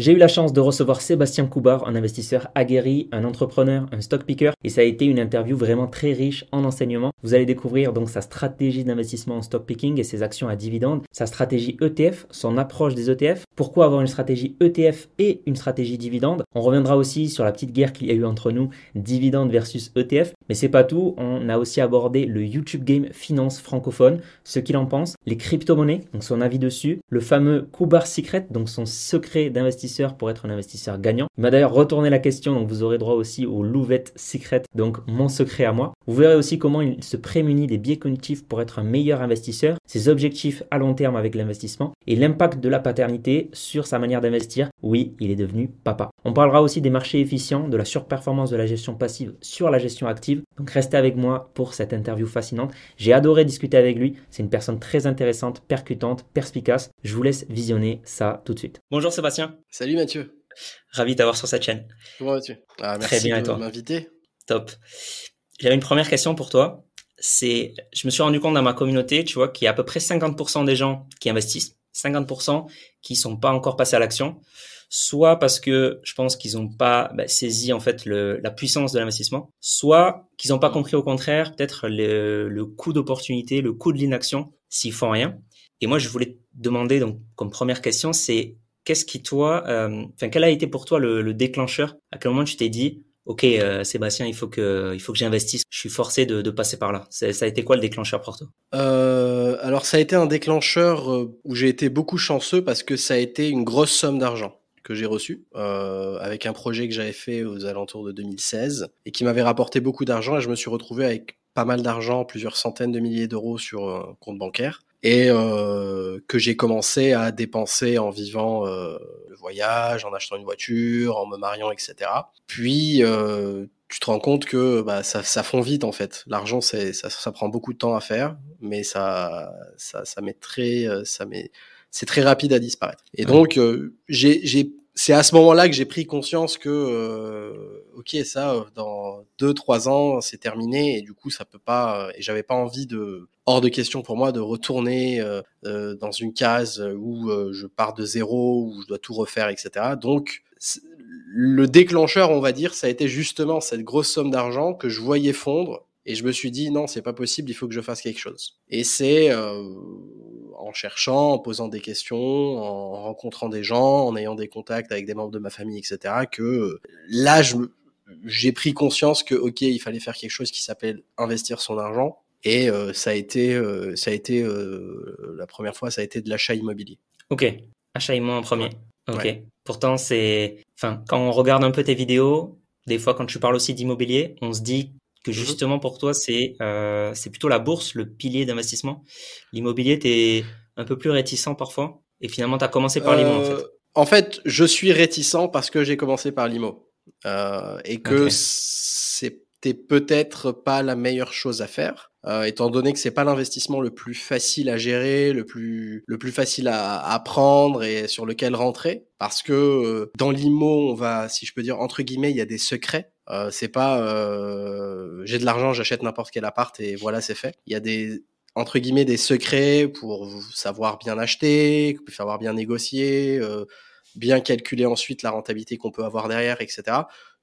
J'ai eu la chance de recevoir Sébastien Coubard, un investisseur aguerri, un entrepreneur, un stock picker, et ça a été une interview vraiment très riche en enseignements. Vous allez découvrir donc sa stratégie d'investissement en stock picking et ses actions à dividendes, sa stratégie ETF, son approche des ETF, pourquoi avoir une stratégie ETF et une stratégie dividende. On reviendra aussi sur la petite guerre qu'il y a eu entre nous, dividende versus ETF, mais c'est pas tout, on a aussi abordé le YouTube Game Finance francophone, ce qu'il en pense, les crypto-monnaies, donc son avis dessus, le fameux Kubar Secret, donc son secret pour être un investisseur gagnant. Il m'a d'ailleurs retourné la question, donc vous aurez droit aussi au Louvette Secret, donc mon secret à moi. Vous verrez aussi comment il se prémunit des biais cognitifs pour être un meilleur investisseur, ses objectifs à long terme avec l'investissement et l'impact de la paternité sur sa manière d'investir. Oui, il est devenu papa. On parlera aussi des marchés efficients, de la surperformance de la gestion passive sur la gestion active donc restez avec moi pour cette interview fascinante. J'ai adoré discuter avec lui. C'est une personne très intéressante, percutante, perspicace. Je vous laisse visionner ça tout de suite. Bonjour Sébastien. Salut Mathieu. Ravi d'avoir sur cette chaîne. Comment vas-tu? Ah, Merci Très bien, de m'inviter. Top. J'avais une première question pour toi. C'est, je me suis rendu compte dans ma communauté, tu vois, qu'il y a à peu près 50% des gens qui investissent, 50% qui sont pas encore passés à l'action soit parce que je pense qu'ils n'ont pas bah, saisi en fait le, la puissance de l'investissement, soit qu'ils n'ont pas compris au contraire peut-être le, le coût d'opportunité, le coût de l'inaction s'ils font rien. Et moi, je voulais te demander donc comme première question, c'est qu'est-ce qui toi, euh, enfin quel a été pour toi le, le, déclencheur? À quel moment tu t'es dit Ok, euh, Sébastien, il faut que il faut que j'investisse. Je suis forcé de, de passer par là? Ça a été quoi le déclencheur pour toi? Euh, Alors ça a été un déclencheur où j'ai été beaucoup chanceux parce que ça a été une grosse somme d'argent que j'ai reçu euh, avec un projet que j'avais fait aux alentours de 2016 et qui m'avait rapporté beaucoup d'argent et je me suis retrouvé avec pas mal d'argent, plusieurs centaines de milliers d'euros sur un compte bancaire et euh, que j'ai commencé à dépenser en vivant euh, le voyage, en achetant une voiture, en me mariant, etc. Puis euh, tu te rends compte que bah, ça, ça fond vite en fait. L'argent, c'est ça, ça prend beaucoup de temps à faire, mais ça, ça, ça met très, euh, ça met c'est très rapide à disparaître. Et donc, euh, j'ai, c'est à ce moment-là que j'ai pris conscience que, euh, ok, ça, euh, dans deux, trois ans, c'est terminé, et du coup, ça peut pas. Et j'avais pas envie de, hors de question pour moi, de retourner dans une case où je pars de zéro, où je dois tout refaire, etc. Donc, le déclencheur, on va dire, ça a été justement cette grosse somme d'argent que je voyais fondre et je me suis dit, non, c'est pas possible, il faut que je fasse quelque chose. Et c'est euh, en cherchant, en posant des questions, en rencontrant des gens, en ayant des contacts avec des membres de ma famille, etc., que euh, là, j'ai pris conscience que, ok, il fallait faire quelque chose qui s'appelle investir son argent. Et euh, ça a été, euh, ça a été la première fois, ça a été de l'achat immobilier. Ok, achat immobilier en premier. Ok. Pourtant, c'est, enfin, quand on regarde un peu tes vidéos, des fois, quand tu parles aussi d'immobilier, on se dit que mmh justement pour toi, c'est euh, c'est plutôt la bourse, le pilier d'investissement. L'immobilier, tu es un peu plus réticent parfois. Et finalement, tu as commencé par l'IMO, en fait. Euh, en fait, je suis réticent parce que j'ai commencé par l'IMO. Euh, et que c'était peut-être pas la meilleure chose à faire. Euh, étant donné que c'est pas l'investissement le plus facile à gérer, le plus le plus facile à, apprendre et sur lequel rentrer, parce que euh, dans l'IMO, on va, si je peux dire entre guillemets, il y a des secrets. Euh, c'est pas euh, j'ai de l'argent, j'achète n'importe quel appart et voilà, c'est fait. Il y a des entre guillemets des secrets pour savoir bien acheter, savoir bien négocier, euh, bien calculer ensuite la rentabilité qu'on peut avoir derrière, etc.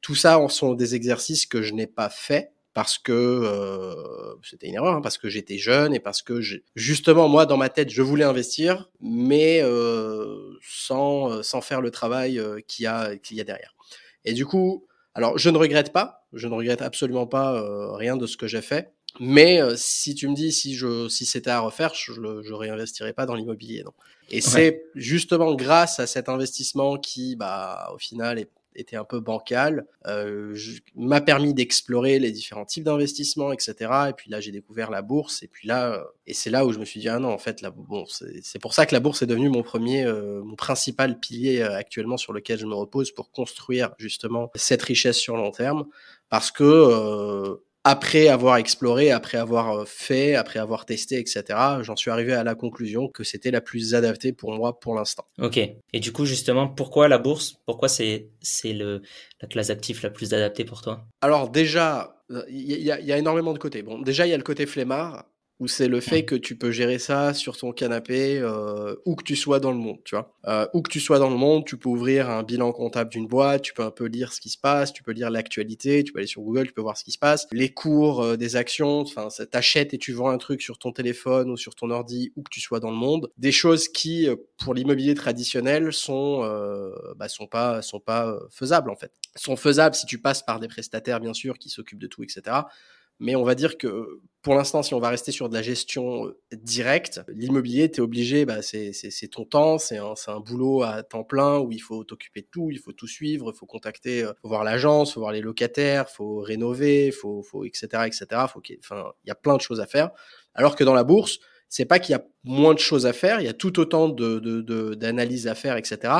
Tout ça en sont des exercices que je n'ai pas fait parce que euh, c'était une erreur, hein, parce que j'étais jeune et parce que justement moi dans ma tête je voulais investir, mais euh, sans sans faire le travail qu'il y a qu'il y a derrière. Et du coup alors, je ne regrette pas, je ne regrette absolument pas euh, rien de ce que j'ai fait. Mais euh, si tu me dis si je si c'était à refaire, je je réinvestirais pas dans l'immobilier, non. Et c'est justement grâce à cet investissement qui, bah, au final, est était un peu bancal, euh, m'a permis d'explorer les différents types d'investissements, etc. Et puis là, j'ai découvert la bourse. Et puis là, euh, et c'est là où je me suis dit ah non, en fait, la, bon, c'est pour ça que la bourse est devenue mon premier, euh, mon principal pilier euh, actuellement sur lequel je me repose pour construire justement cette richesse sur long terme, parce que euh, après avoir exploré, après avoir euh, fait, après avoir testé, etc., j'en suis arrivé à la conclusion que c'était la plus adaptée pour moi pour l'instant. Ok. Et du coup, justement, pourquoi la bourse? Pourquoi c'est c'est le la classe active la plus adaptée pour toi? Alors déjà, il y, y, a énormément de côtés. Bon, déjà il y a le côté flemmard. Ou c'est le fait que tu peux gérer ça sur ton canapé euh, où que tu sois dans le monde, tu vois. Euh, où que tu sois dans le monde, tu peux ouvrir un bilan comptable d'une boîte, tu peux un peu lire ce qui se passe, tu peux lire l'actualité, tu peux aller sur Google, tu peux voir ce qui se passe, les cours euh, des actions, enfin, t'achètes et tu vends un truc sur ton téléphone ou sur ton ordi où que tu sois dans le monde. Des choses qui, euh, pour l'immobilier traditionnel, sont euh, bah, sont pas sont pas faisables en fait. Sont faisables si tu passes par des prestataires bien sûr qui s'occupent de tout, etc. Mais on va dire que pour l'instant, si on va rester sur de la gestion euh, directe, l'immobilier, tu es obligé, bah, c'est ton temps, c'est un, un, boulot à temps plein où il faut t'occuper de tout, il faut tout suivre, il faut contacter, euh, faut voir l'agence, faut voir les locataires, faut rénover, faut, faut etc. etc. Faut enfin, il y a plein de choses à faire. Alors que dans la bourse, c'est pas qu'il y a moins de choses à faire, il y a tout autant d'analyses de, de, à faire, etc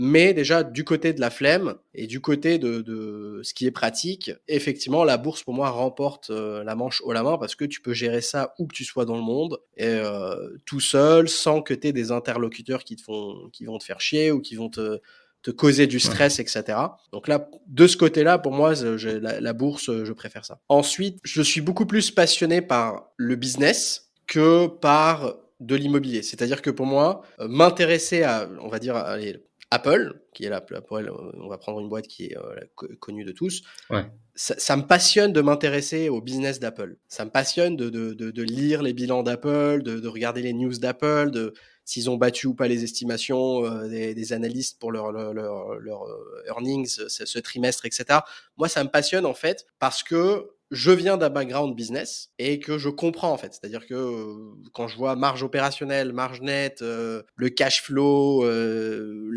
mais déjà du côté de la flemme et du côté de, ce qui est pratique, effectivement, la bourse pour moi remporte euh, la manche haut la main parce que tu peux gérer ça où que tu sois dans le monde et euh, tout seul, sans que tu aies des interlocuteurs qui te font, qui vont te faire chier ou qui vont te te causer du stress, etc. Donc là, de ce côté-là, pour moi, la, la, bourse, je préfère ça. Ensuite, je suis beaucoup plus passionné par le business que par de l'immobilier. C'est-à-dire que pour moi, euh, m'intéresser à, on va dire, allez, Apple, qui est là, on va prendre une boîte qui est euh, connue de tous. Ça, me passionne de m'intéresser au business d'Apple. Ça me passionne de, de, de, lire les bilans d'Apple, de, regarder les news d'Apple, de s'ils ont battu ou pas les estimations euh, des, analystes pour leur, leur, leur, euh, earnings ce, ce, trimestre, etc. Moi, ça me passionne en fait parce que je viens d'un background business et que je comprends en fait. C'est-à-dire que euh, quand je vois marge opérationnelle, marge nette, euh, le cash flow, euh,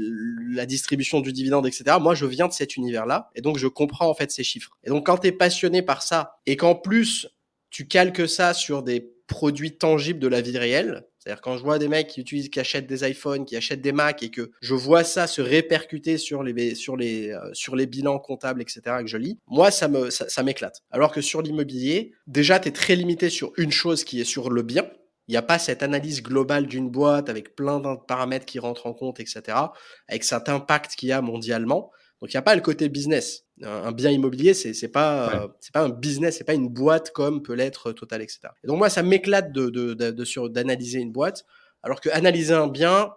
la distribution du dividende, etc. Moi, je viens de cet univers-là et donc je comprends en fait ces chiffres. Et donc quand tu es passionné par ça et qu'en plus tu calques ça sur des produits tangibles de la vie réelle, c'est-à-dire quand je vois des mecs qui utilisent, qui achètent des iPhones, qui achètent des Macs et que je vois ça se répercuter sur les sur les euh, sur les bilans comptables, etc. que je lis, moi ça me ça, m'éclate. Alors que sur l'immobilier, déjà tu es très limité sur une chose qui est sur le bien. Il n'y a pas cette analyse globale d'une boîte avec plein de paramètres qui rentrent en compte, etc. Avec cet impact qu'il y a mondialement. Donc il n'y a pas le côté business. Un, bien immobilier, c'est c'est pas c'est pas un business, c'est pas une boîte comme peut l'être Total, etc. Et donc moi, ça m'éclate de de, de, d'analyser une boîte, alors que analyser un bien,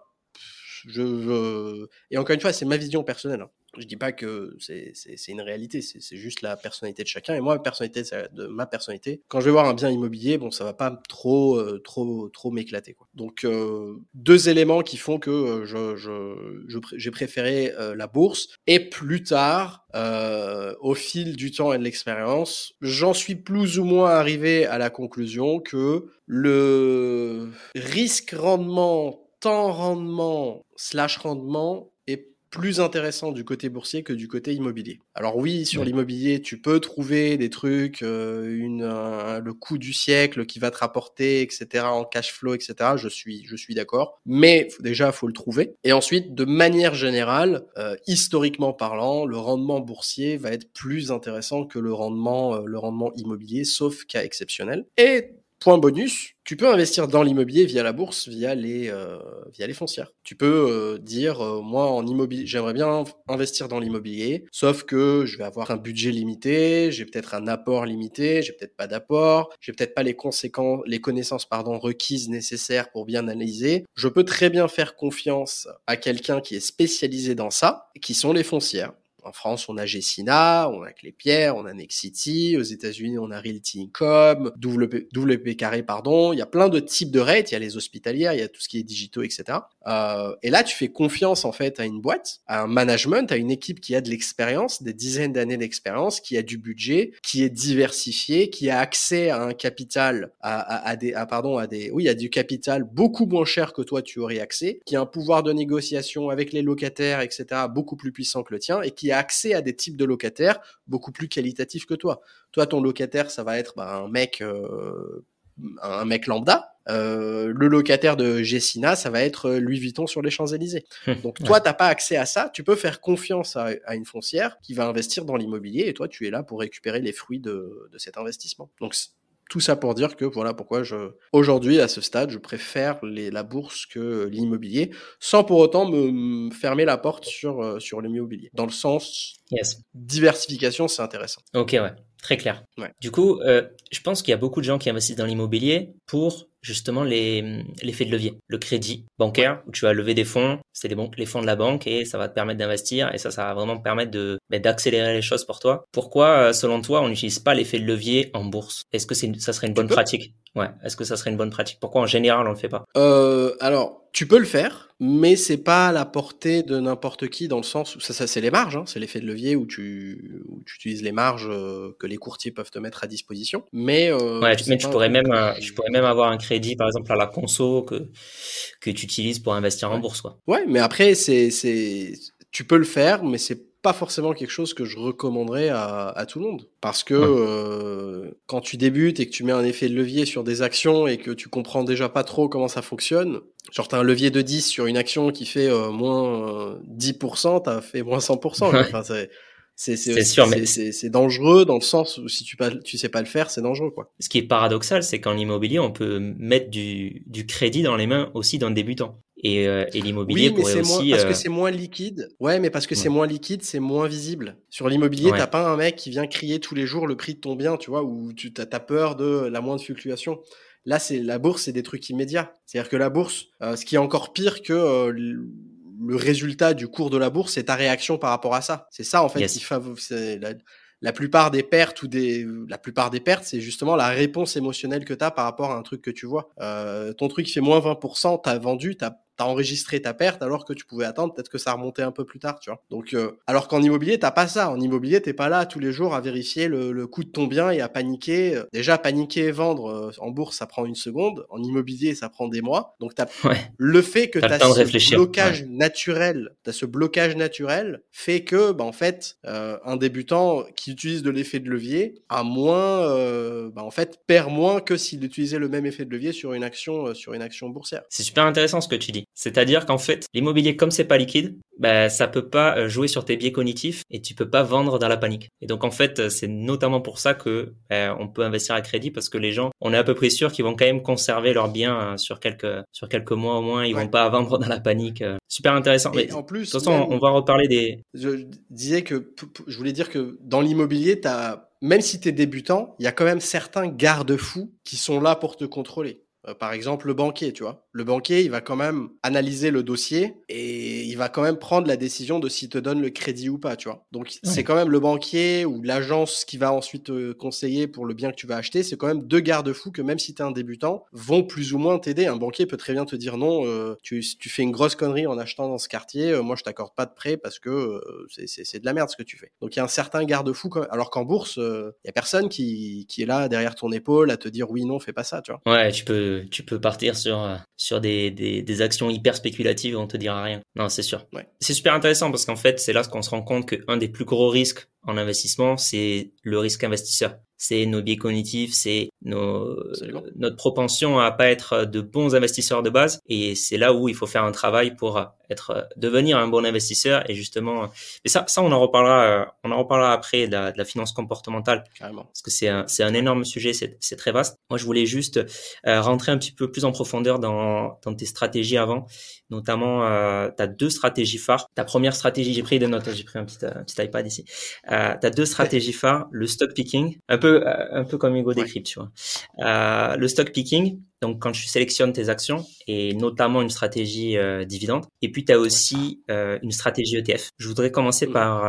je, je... et encore une fois, c'est ma vision personnelle. Hein. Je dis pas que c'est une réalité, c'est juste la personnalité de chacun. Et moi, personnalité, de ma personnalité, quand je vais voir un bien immobilier, bon, ça va pas trop, euh, trop, trop m'éclater. Donc, euh, deux éléments qui font que euh, je, je, j'ai préféré la bourse. Et plus tard, au fil du temps et de l'expérience, j'en suis plus ou moins arrivé à la conclusion que le risque rendement, temps rendement slash rendement plus intéressant du côté boursier que du côté immobilier. Alors oui, sur l'immobilier, tu peux trouver des trucs, euh, une, le coût du siècle qui va te rapporter, etc., en cash flow, etc. Je suis, je suis d'accord. Mais déjà, faut le trouver. Et ensuite, de manière générale, euh, historiquement parlant, le rendement boursier va être plus intéressant que le rendement, euh, le rendement immobilier, sauf cas exceptionnel. Et Point bonus, tu peux investir dans l'immobilier via la bourse, via les, euh, via les foncières. Tu peux euh, dire, euh, moi, en immobilier, j'aimerais bien investir dans l'immobilier, sauf que je vais avoir un budget limité, j'ai peut-être un apport limité, j'ai peut-être pas d'apport, j'ai peut-être pas les conséquences, les connaissances, pardon, requises nécessaires pour bien analyser. Je peux très bien faire confiance à quelqu'un qui est spécialisé dans ça, qui sont les foncières. En France, on a Gessina, on a Clépierre, on a Nexity. Aux États-Unis, on a Realty Income, WP, WP carré, pardon. Il y a plein de types de rates. Il y a les hospitalières, il y a tout ce qui est digitaux, etc. Euh, et là, tu fais confiance en fait à une boîte, à un management, à une équipe qui a de l'expérience, des dizaines d'années d'expérience, qui a du budget, qui est diversifié, qui a accès à un capital, à, à, à des, à, pardon, à des, oui, à du capital beaucoup moins cher que toi tu aurais accès, qui a un pouvoir de négociation avec les locataires, etc. beaucoup plus puissant que le tien et qui a accès à des types de locataires beaucoup plus qualitatifs que toi. Toi, ton locataire, ça va être bah, un mec, euh, un mec lambda. Euh, le locataire de Gessina, ça va être Louis Vuitton sur les Champs-Élysées. Donc toi, t'as pas accès à ça. Tu peux faire confiance à, une foncière qui va investir dans l'immobilier et toi, tu es là pour récupérer les fruits de, de cet investissement. Donc tout ça pour dire que voilà pourquoi je aujourd'hui à ce stade je préfère les, la bourse que l'immobilier sans pour autant me, fermer la porte sur euh, sur l'immobilier dans le sens yes. diversification c'est intéressant ok ouais Très clair. Du coup, euh, je pense qu'il y a beaucoup de gens qui investissent dans l'immobilier pour justement l'effet de levier. Le crédit bancaire, où tu vas lever des fonds, c'est les, les fonds de la banque et ça va te permettre d'investir et ça, ça va vraiment permettre de ben, d'accélérer les choses pour toi. Pourquoi, euh, selon toi, on n'utilise pas l'effet de levier en bourse? Est-ce que c'est ça serait une bonne pratique? Ouais. Est-ce que ça serait une bonne pratique? Pourquoi en général on le fait pas? Euh, Alors, tu peux le faire, mais c'est pas à la portée de n'importe qui dans le sens où ça, ça c'est les marges, hein, c'est l'effet de levier où tu, où tu utilises les marges euh, que les courtiers peuvent te mettre à disposition. Mais euh, ouais, mais tu pourrais même, je pourrais même avoir un crédit par exemple à la conso que que tu utilises pour investir en bourse, quoi. Ouais, mais après c'est c'est tu peux le faire, mais c'est pas forcément quelque chose que je recommanderais à, à tout le monde. Parce que euh, quand tu débutes et que tu mets un effet de levier sur des actions et que tu comprends déjà pas trop comment ça fonctionne, genre t'as un levier de 10 sur une action qui fait euh, moins 10%, t'as fait moins 100%. enfin, c'est c'est sûr, mais c'est dangereux dans le sens où si tu pas tu sais pas le faire, c'est dangereux quoi. Ce qui est paradoxal, c'est qu'en immobilier, on peut mettre du, du crédit dans les mains aussi d'un débutant. Et, euh, et l'immobilier oui, pourrait aussi. parce que euh, c'est moins liquide. Ouais, mais parce que c'est moins liquide, c'est moins visible. Sur l'immobilier, t'as pas un mec qui vient crier tous les jours le prix de ton bien, tu vois, ou tu as, peur de la moindre fluctuation. Là, c'est la bourse, c'est des trucs immédiats. C'est-à-dire que la bourse, euh, ce qui est encore pire que le résultat du cours de la bourse, c'est ta réaction par rapport à ça. C'est ça en fait qui favorise la plupart des pertes ou des la plupart des pertes, c'est justement la réponse émotionnelle que tu as par rapport à un truc que tu vois. Euh, ton truc fait moins 20%, tu as vendu, tu t'as enregistré ta perte alors que tu pouvais attendre peut-être que ça remontait un peu plus tard, tu vois. Donc, euh, alors qu'en immobilier, t'as pas ça. En immobilier, t'es pas là tous les jours à vérifier le, le coût de ton bien et à paniquer. Déjà, paniquer et vendre euh, en bourse, ça prend une seconde. En immobilier, ça prend des mois. Donc, t'as le fait que t'as ce blocage naturel, t'as ce blocage naturel fait que, bah, en fait, euh, un débutant qui utilise de l'effet de levier a moins, bah, en fait, perd moins que s'il utilisait le même effet de levier sur une action, sur une action boursière. C'est super intéressant ce que tu dis. C'est-à-dire qu'en fait, l'immobilier, comme c'est pas liquide, bah, ça peut pas euh, jouer sur tes biais cognitifs et tu peux pas vendre dans la panique. Et donc, en fait, euh, c'est notamment pour ça que bah, on peut investir à crédit parce que les gens, on est à peu près sûr qu'ils vont quand même conserver leurs biens euh, sur quelques, sur quelques mois au moins. Ils vont pas vendre dans la panique. Super intéressant. Mais en plus, de toute façon, on va reparler des. Je disais que, je voulais dire que dans l'immobilier, t'as, même si tu es débutant, il y a quand même certains garde-fous qui sont là pour te contrôler. Par exemple, le banquier, tu vois le banquier, il va quand même analyser le dossier et il va quand même prendre la décision de s'il te donne le crédit ou pas, tu vois. Donc c'est quand même le banquier ou l'agence qui va ensuite te conseiller pour le bien que tu vas acheter, c'est quand même deux garde-fous que même si tu es un débutant, vont plus ou moins t'aider. Un banquier peut très bien te dire non, euh, tu, tu fais une grosse connerie en achetant dans ce quartier, euh, moi je t'accorde pas de prêt parce que euh, c'est de la merde ce que tu fais. Donc il y a un certain garde-fou alors qu'en bourse, il y a personne qui, qui est là derrière ton épaule à te dire oui non, fais pas ça, tu vois. Ouais, tu peux tu peux partir sur sur des, des, des, actions hyper spéculatives, on te dira rien. Non, c'est sûr. Ouais. C'est super intéressant parce qu'en fait, c'est là qu'on se rend compte qu'un des plus gros risques en investissement, c'est le risque investisseur c'est nos biais cognitifs, c'est nos, notre propension à pas être de bons investisseurs de base. Et c'est là où il faut faire un travail pour être, devenir un bon investisseur. Et justement, mais ça, ça, on en reparlera, on en reparlera après de la, de la finance comportementale. Carrément. Parce que c'est un, c'est un énorme sujet, c'est, c'est très vaste. Moi, je voulais juste euh, rentrer un petit peu plus en profondeur dans, dans tes stratégies avant. Notamment, euh, tu as deux stratégies phares. Ta première stratégie, j'ai pris des notes, j'ai pris un petit, un petit iPad ici. Euh, tu as deux stratégies phares, le stock picking, un peu euh, un peu comme Hugo décrypte, tu vois. Euh, le stock picking, donc quand tu sélectionnes tes actions et notamment une stratégie euh, dividende, et puis tu as aussi une stratégie ETF. Je voudrais commencer par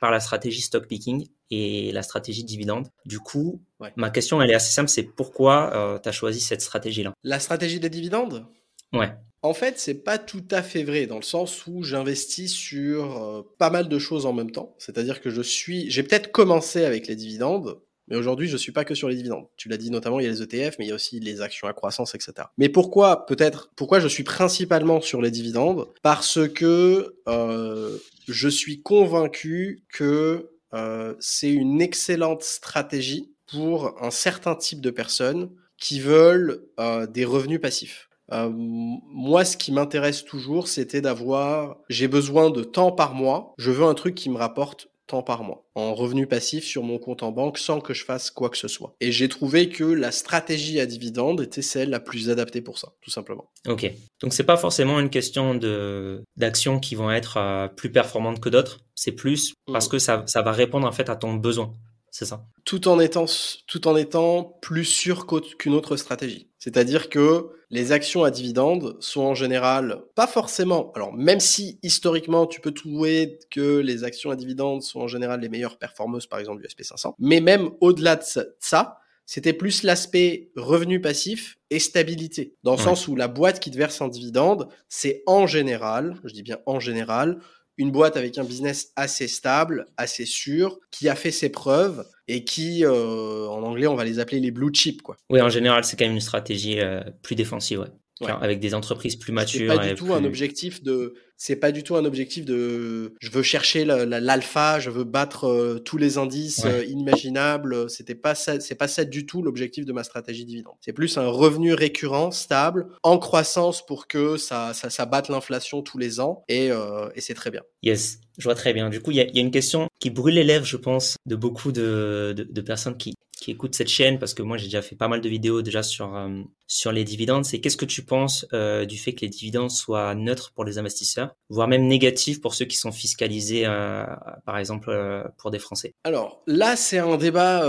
par la stratégie stock picking et la stratégie dividende. Du coup, ma question elle est assez simple, c'est pourquoi tu as choisi cette stratégie-là? La stratégie des dividendes? Ouais. En fait, c'est pas tout à fait vrai dans le sens où j'investis sur euh, pas mal de choses en même temps. C'est-à-dire que je suis, j'ai peut-être commencé avec les dividendes, mais aujourd'hui, je suis pas que sur les dividendes. Tu l'as dit notamment, il y a les ETF, mais il y a aussi les actions à croissance, etc. Mais pourquoi, peut-être, pourquoi je suis principalement sur les dividendes? Parce que euh, je suis convaincu que euh, c'est une excellente stratégie pour un certain type de personnes qui veulent des revenus passifs. Euh, moi, ce qui m'intéresse toujours, c'était d'avoir, j'ai besoin de temps par mois. Je veux un truc qui me rapporte temps par mois en revenu passif sur mon compte en banque sans que je fasse quoi que ce soit. Et j'ai trouvé que la stratégie à dividende était celle la plus adaptée pour ça, tout simplement. Ok. Donc c'est pas forcément une question de d'actions qui vont être euh, plus performantes que d'autres. C'est plus parce mmh. que ça, ça va répondre en fait à ton besoin c'est ça. Tout en étant, tout en étant plus sûr qu'une autre stratégie. C'est-à-dire que les actions à dividendes sont en général pas forcément. Alors même si historiquement tu peux trouver que les actions à dividendes sont en général les meilleures performeuses, par exemple du SP500, mais même au-delà de ça, c'était plus l'aspect revenu passif et stabilité. Dans le sens où la boîte qui te verse un dividende, c'est en général, je dis bien en général, une boîte avec un business assez stable, assez sûr, qui a fait ses preuves et qui, euh, en anglais, on va les appeler les blue chips. Quoi. Oui, en général, c'est quand même une stratégie euh, plus défensive. Ouais avec des entreprises plus matures. C'est pas du tout un objectif de. C'est pas du tout un objectif de. Je veux chercher l'alpha, je veux battre euh, tous les indices euh, imaginables. C'était pas ça. C'est pas ça du tout l'objectif de ma stratégie dividende. C'est plus un revenu récurrent, stable, en croissance pour que ça, ça, ça batte l'inflation tous les ans et, euh, et c'est très bien. Yes, je vois très bien. Du coup, il y a, y a, une question qui brûle les lèvres, je pense, de beaucoup de, de, de personnes qui, qui écoutent cette chaîne, parce que moi j'ai déjà fait pas mal de vidéos déjà sur euh, sur les dividendes, c'est qu'est-ce que tu penses euh, du fait que les dividendes soient neutres pour les investisseurs, voire même négatifs pour ceux qui sont fiscalisés, euh, par exemple pour des Français? Alors là, c'est un débat,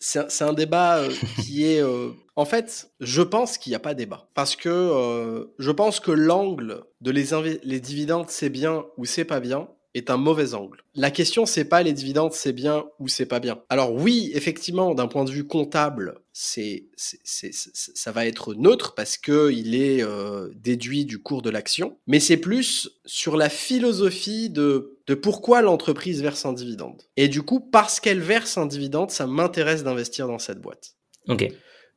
c'est un, débat qui est en fait, je pense qu'il n'y a pas débat. Parce que je pense que l'angle de les, les dividendes, c'est bien ou c'est pas bien, est un mauvais angle. La question, c'est pas les dividendes, c'est bien ou c'est pas bien. Alors oui, effectivement, d'un point de vue comptable, c'est, ça va être neutre parce que il est euh, déduit du cours de l'action, mais c'est plus sur la philosophie de, de pourquoi l'entreprise verse un dividende. Et du coup, parce qu'elle verse un dividende, ça m'intéresse d'investir dans cette boîte. Ok.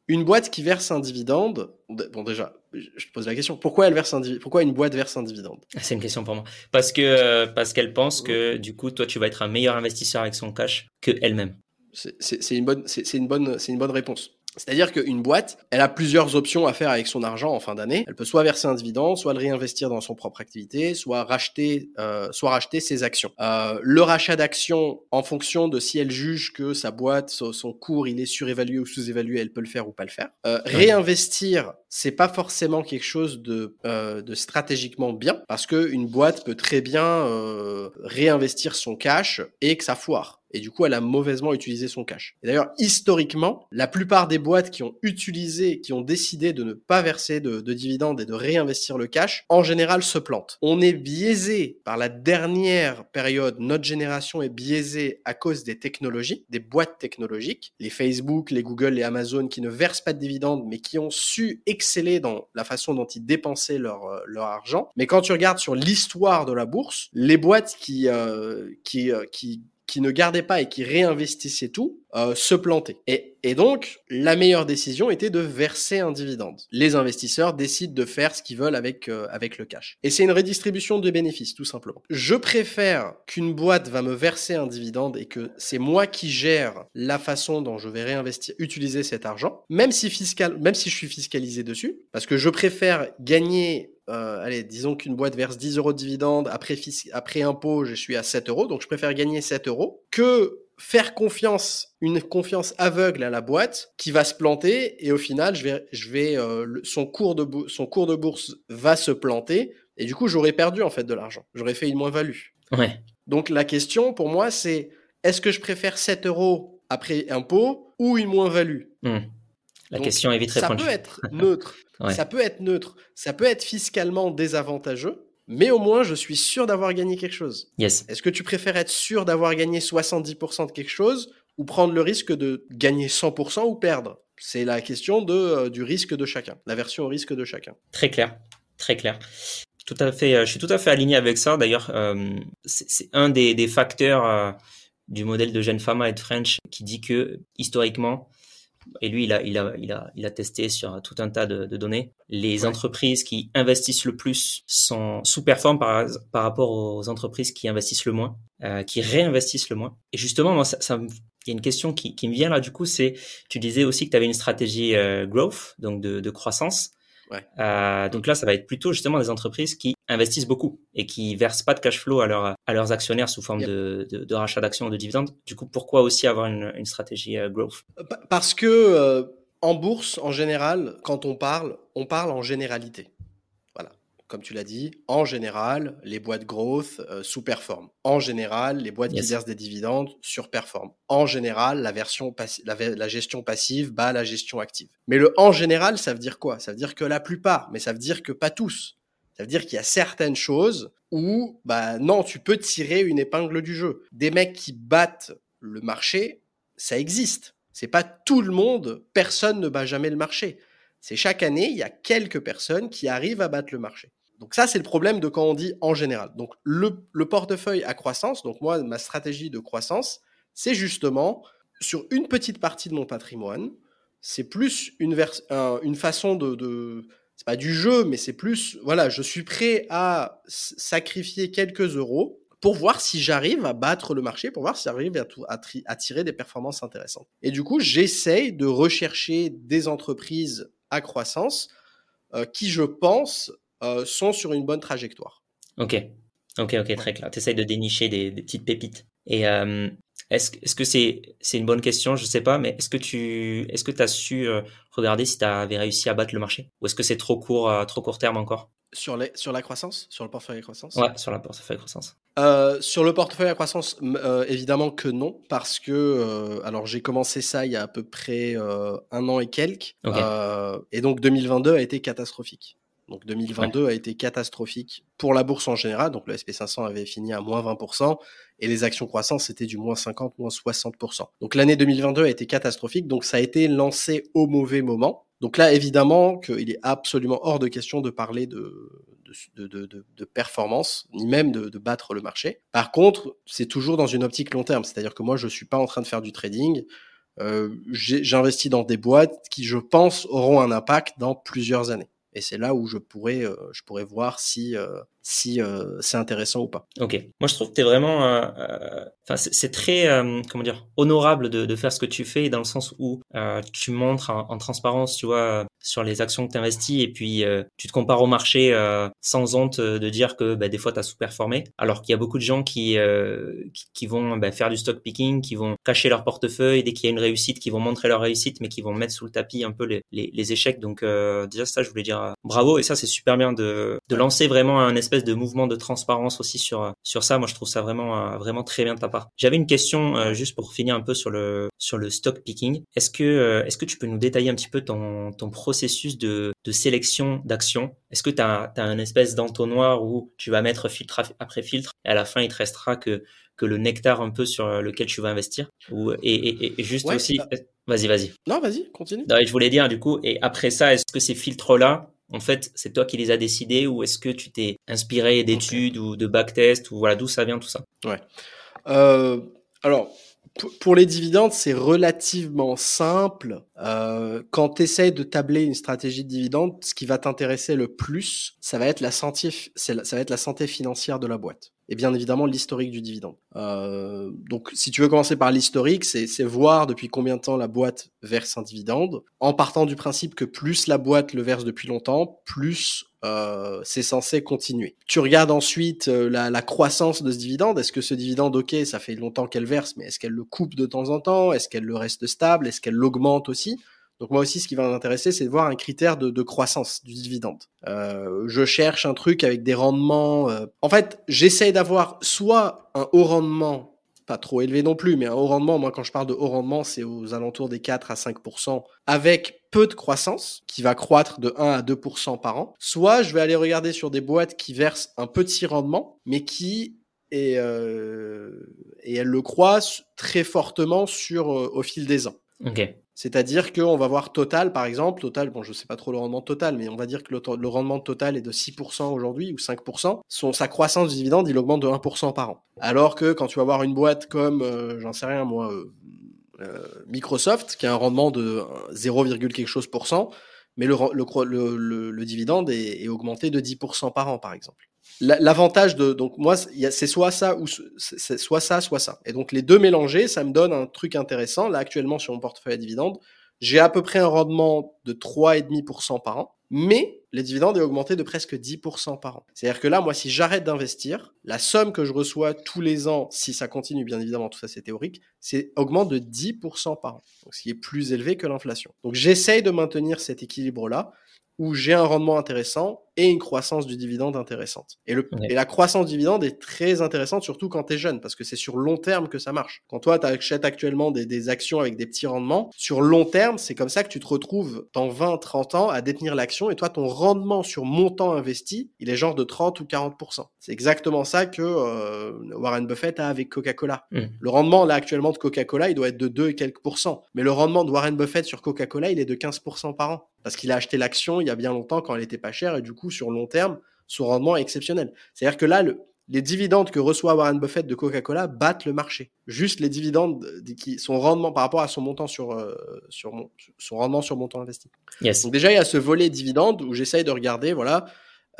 Une boîte qui verse un dividende, bon déjà, je te pose la question, pourquoi elle verse un pourquoi une boîte verse un dividende? Ah, C'est une question pour moi. Parce que euh, parce qu'elle pense que du coup, toi, tu vas être un meilleur investisseur avec son cash que elle-même. C'est une bonne, c'est une bonne, c'est une bonne réponse. C'est-à-dire qu'une boîte, elle a plusieurs options à faire avec son argent en fin d'année. Elle peut soit verser un dividende, soit le réinvestir dans son propre activité, soit racheter, euh, soit racheter ses actions. Euh, le rachat d'actions, en fonction de si elle juge que sa boîte, son, cours, il est surévalué ou sous-évalué, elle peut le faire ou pas le faire. Euh, réinvestir, c'est pas forcément quelque chose de, euh, de stratégiquement bien, parce que une boîte peut très bien euh, réinvestir son cash et que ça foire et du coup elle a mauvaisement utilisé son cash. Et d'ailleurs historiquement, la plupart des boîtes qui ont utilisé, qui ont décidé de ne pas verser de, dividendes et de réinvestir le cash, en général se plantent. On est biaisé par la dernière période, notre génération est biaisée à cause des technologies, des boîtes technologiques, les Facebook, les Google, les Amazon qui ne versent pas de dividendes mais qui ont su exceller dans la façon dont ils dépensaient leur, euh, leur argent. Mais quand tu regardes sur l'histoire de la bourse, les boîtes qui, euh, qui, euh, qui qui ne gardait pas et qui réinvestissait tout, euh, se planter. Et, et, donc, la meilleure décision était de verser un dividende. Les investisseurs décident de faire ce qu'ils veulent avec, euh, avec le cash. Et c'est une redistribution de bénéfices, tout simplement. Je préfère qu'une boîte va me verser un dividende et que c'est moi qui gère la façon dont je vais réinvestir, utiliser cet argent, même si, fiscal, même si je suis fiscalisé dessus, parce que je préfère gagner euh, allez, disons qu'une boîte verse 10 euros de dividendes, après, après impôt, je suis à 7 euros, donc je préfère gagner 7 euros, que faire confiance, une confiance aveugle à la boîte qui va se planter et au final, je vais, je vais, euh, son cours de son cours de bourse va se planter et du coup, j'aurais perdu en fait de l'argent. J'aurais fait une moins-value. Ouais. Donc la question pour moi, c'est est-ce que je préfère 7 euros après impôt ou une moins-value? Hmm. La question est vite répondue. Ça peut être neutre. Ça peut être neutre. Ça peut être fiscalement désavantageux. Mais au moins, je suis sûr d'avoir gagné quelque chose. Yes. Est-ce que tu préfères être sûr d'avoir gagné 70% de quelque chose ou prendre le risque de gagner 100% ou perdre? C'est la question de, euh, du risque de chacun, la version au risque de chacun. Très clair, très clair. Tout à fait, euh, je suis tout à fait aligné avec ça. D'ailleurs, euh, c'est un des, des facteurs du modèle de Gen Pharma et de French qui dit que historiquement, et lui, il a, il a, il a, il a testé sur tout un tas de, de données. Les entreprises qui investissent le plus sont sous-performent par, par rapport aux entreprises qui investissent le moins, euh, qui réinvestissent le moins. Et justement, moi, ça, ça il y a une question qui, qui me vient là, du coup, c'est, tu disais aussi que tu avais une stratégie euh, growth, donc de, de croissance. Ouais. Euh, donc là, ça va être plutôt justement des entreprises qui investissent beaucoup et qui versent pas de cash flow à, leur, à leurs actionnaires sous forme de, de, de, rachat d'actions ou de dividendes. Du coup, pourquoi aussi avoir une, une stratégie euh, growth? Euh, Parce que euh, en bourse, en général, quand on parle, on parle en généralité. Voilà. comme tu l'as dit, en général, les boîtes growth euh, sous-performent. En général, les boîtes qui versent des dividendes surperforment. En général, la, version la, la, gestion passive bat la gestion active. Mais le en général, ça veut dire quoi? Ça veut dire que la plupart, mais ça veut dire que pas tous. Ça veut dire qu'il y a certaines choses où, bah non, tu peux tirer une épingle du jeu. Des mecs qui battent le marché, ça existe. C'est pas tout le monde, personne ne bat jamais le marché. C'est chaque année, il y a quelques personnes qui arrivent à battre le marché. Donc ça, c'est le problème de quand on dit en général. Donc le, portefeuille à croissance, donc moi, ma stratégie de croissance, c'est justement sur une petite partie de mon patrimoine, c'est plus une, façon de c'est pas du jeu, mais c'est plus, voilà, je suis prêt à sacrifier quelques euros pour voir si j'arrive à battre le marché, pour voir si j'arrive à, à, tirer des performances intéressantes. Et du coup, j'essaye de rechercher des entreprises à croissance euh, qui, je pense, euh, sont sur une bonne trajectoire. Ok, ok, ok, très clair. Tu essayes de dénicher des, petites pépites. Et euh, est-ce est que c'est c'est une bonne question? Je sais pas, mais est-ce que tu est-ce que as su regarder si tu avais réussi à battre le marché? Ou est-ce que c'est trop court, trop court terme encore? Sur, les, sur la croissance? Sur le portefeuille à croissance? Ouais, sur la portefeuille à croissance. Euh, sur le portefeuille à croissance, euh, évidemment que non, parce que euh, alors j'ai commencé ça il y a à peu près un an et quelques, et donc 2022 a été catastrophique. Donc 2022 a été catastrophique pour la bourse en général. Donc le SP500 avait fini à moins 20% et les actions croissance c'était du moins 50, moins 60%. Donc l'année 2022 a été catastrophique. Donc ça a été lancé au mauvais moment. Donc là, évidemment, qu'il est absolument hors de question de parler de, de, de, de, performance, ni même de, battre le marché. Par contre, c'est toujours dans une optique long terme. C'est-à-dire que moi, je suis pas en train de faire du trading. Euh, J'investis dans des boîtes qui, je pense, auront un impact dans plusieurs années. Et c'est là où je pourrais, euh, voir si, euh, si euh, c'est intéressant ou pas. Ok. Moi, je trouve que tu es vraiment. Enfin, c'est très, comment dire, honorable de, de, faire ce que tu fais dans le sens où tu montres en, en, transparence, tu vois, sur les actions que tu investis et puis euh, tu te compares au marché euh, sans honte euh, de dire que bah, des fois tu as sous-performé alors qu'il y a beaucoup de gens qui, qui, vont bah, faire du stock picking, qui vont cacher leur portefeuille dès qu'il y a une réussite, qui vont montrer leur réussite mais qui vont mettre sous le tapis un peu les, les, les échecs. Donc déjà ça je voulais dire bravo et ça c'est super bien de, de lancer vraiment un espèce de mouvement de transparence aussi sur sur ça. Moi je trouve ça vraiment vraiment très bien de ta part. J'avais une question juste pour finir un peu sur le sur le stock picking. Est-ce que est-ce que tu peux nous détailler un petit peu ton ton processus processus de, sélection d'actions Est-ce que tu as, un espèce d'entonnoir où tu vas mettre filtre après filtre et à la fin il te restera que, que le nectar un peu sur lequel tu vas investir? Ou, et, juste aussi... Vas-y, vas-y. Non, vas-y, continue. je voulais dire du coup, et après ça, est-ce que ces filtres-là, en fait, c'est toi qui les as décidés ou est-ce que tu t'es inspiré d'études ou de backtest ou voilà d'où ça vient tout ça? Ouais. Euh, alors, pour les dividendes, c'est relativement simple. Euh, quand tu essaies de tabler une stratégie de dividendes, ce qui va t'intéresser le plus, ça va être la santé, ça va être la santé financière de la boîte. Et bien évidemment l'historique du dividende. Euh, donc, si tu veux commencer par l'historique, c'est voir depuis combien de temps la boîte verse un dividende, en partant du principe que plus la boîte le verse depuis longtemps, plus euh, c'est censé continuer. Tu regardes ensuite euh, la, croissance de ce dividende. Est-ce que ce dividende, ok, ça fait longtemps qu'elle verse, mais est-ce qu'elle le coupe de temps en temps? Est-ce qu'elle le reste stable? Est-ce qu'elle l'augmente aussi? Donc moi aussi, ce qui va m'intéresser, c'est de voir un critère de, croissance du dividende. Euh, je cherche un truc avec des rendements. En fait, j'essaie d'avoir soit un haut rendement pas trop élevé non plus, mais un haut rendement, moi quand je parle de haut rendement, c'est aux alentours des 4 à 5%, avec peu de croissance, qui va croître de 1 à 2% par an. Soit je vais aller regarder sur des boîtes qui versent un petit rendement, mais qui et, euh, et elle le croissent très fortement sur euh, au fil des ans. Ok. C'est-à-dire qu'on va voir Total, par exemple. Total, bon, je sais pas trop le rendement total, mais on va dire que le, rendement total est de 6% aujourd'hui ou 5%. Son, sa croissance du dividende, il augmente de 1% par an. Alors que quand tu vas voir une boîte comme, euh, j'en sais rien, moi, euh, Microsoft, qui a un rendement de 0, quelque chose pour cent, mais le, le, le dividende est, est augmenté de 10% par an, par exemple. L'avantage de donc moi c'est soit ça ou c'est soit ça soit ça. Et donc les deux mélangés ça me donne un truc intéressant. Là actuellement sur mon portefeuille à dividendes j'ai à peu près un rendement de 3,5% par an mais les dividendes est augmenté de presque 10% par an. C'est à dire que là moi si j'arrête d'investir la somme que je reçois tous les ans si ça continue bien évidemment tout ça c'est théorique c'est augmente de 10% par an. Donc ce qui est plus élevé que l'inflation. Donc j'essaye de maintenir cet équilibre là où j'ai un rendement intéressant et une croissance du dividende intéressante. Et, le, et la croissance du dividende est très intéressante, surtout quand tu es jeune, parce que c'est sur long terme que ça marche. Quand toi, tu achètes actuellement des, des, actions avec des petits rendements, sur long terme, c'est comme ça que tu te retrouves dans 20, 30 ans à détenir l'action, et toi, ton rendement sur montant investi, il est genre de 30 ou 40%. C'est exactement ça que euh, Warren Buffett a avec Coca-Cola. Hmm. Le rendement, là, actuellement, de Coca-Cola, il doit être de 2 et quelques pourcents. Mais le rendement de Warren Buffett sur Coca-Cola, il est de 15% par an. Parce qu'il a acheté l'action il y a bien longtemps quand elle était pas chère, et du coup, sur long terme, son rendement est exceptionnel. C'est-à-dire que là, les dividendes que reçoit Warren Buffett de Coca-Cola battent le marché. Juste les dividendes, qui, son rendement par rapport à son montant sur, euh, sur son rendement sur montant investi. Donc déjà, il y a ce volet dividende où j'essaye de regarder voilà,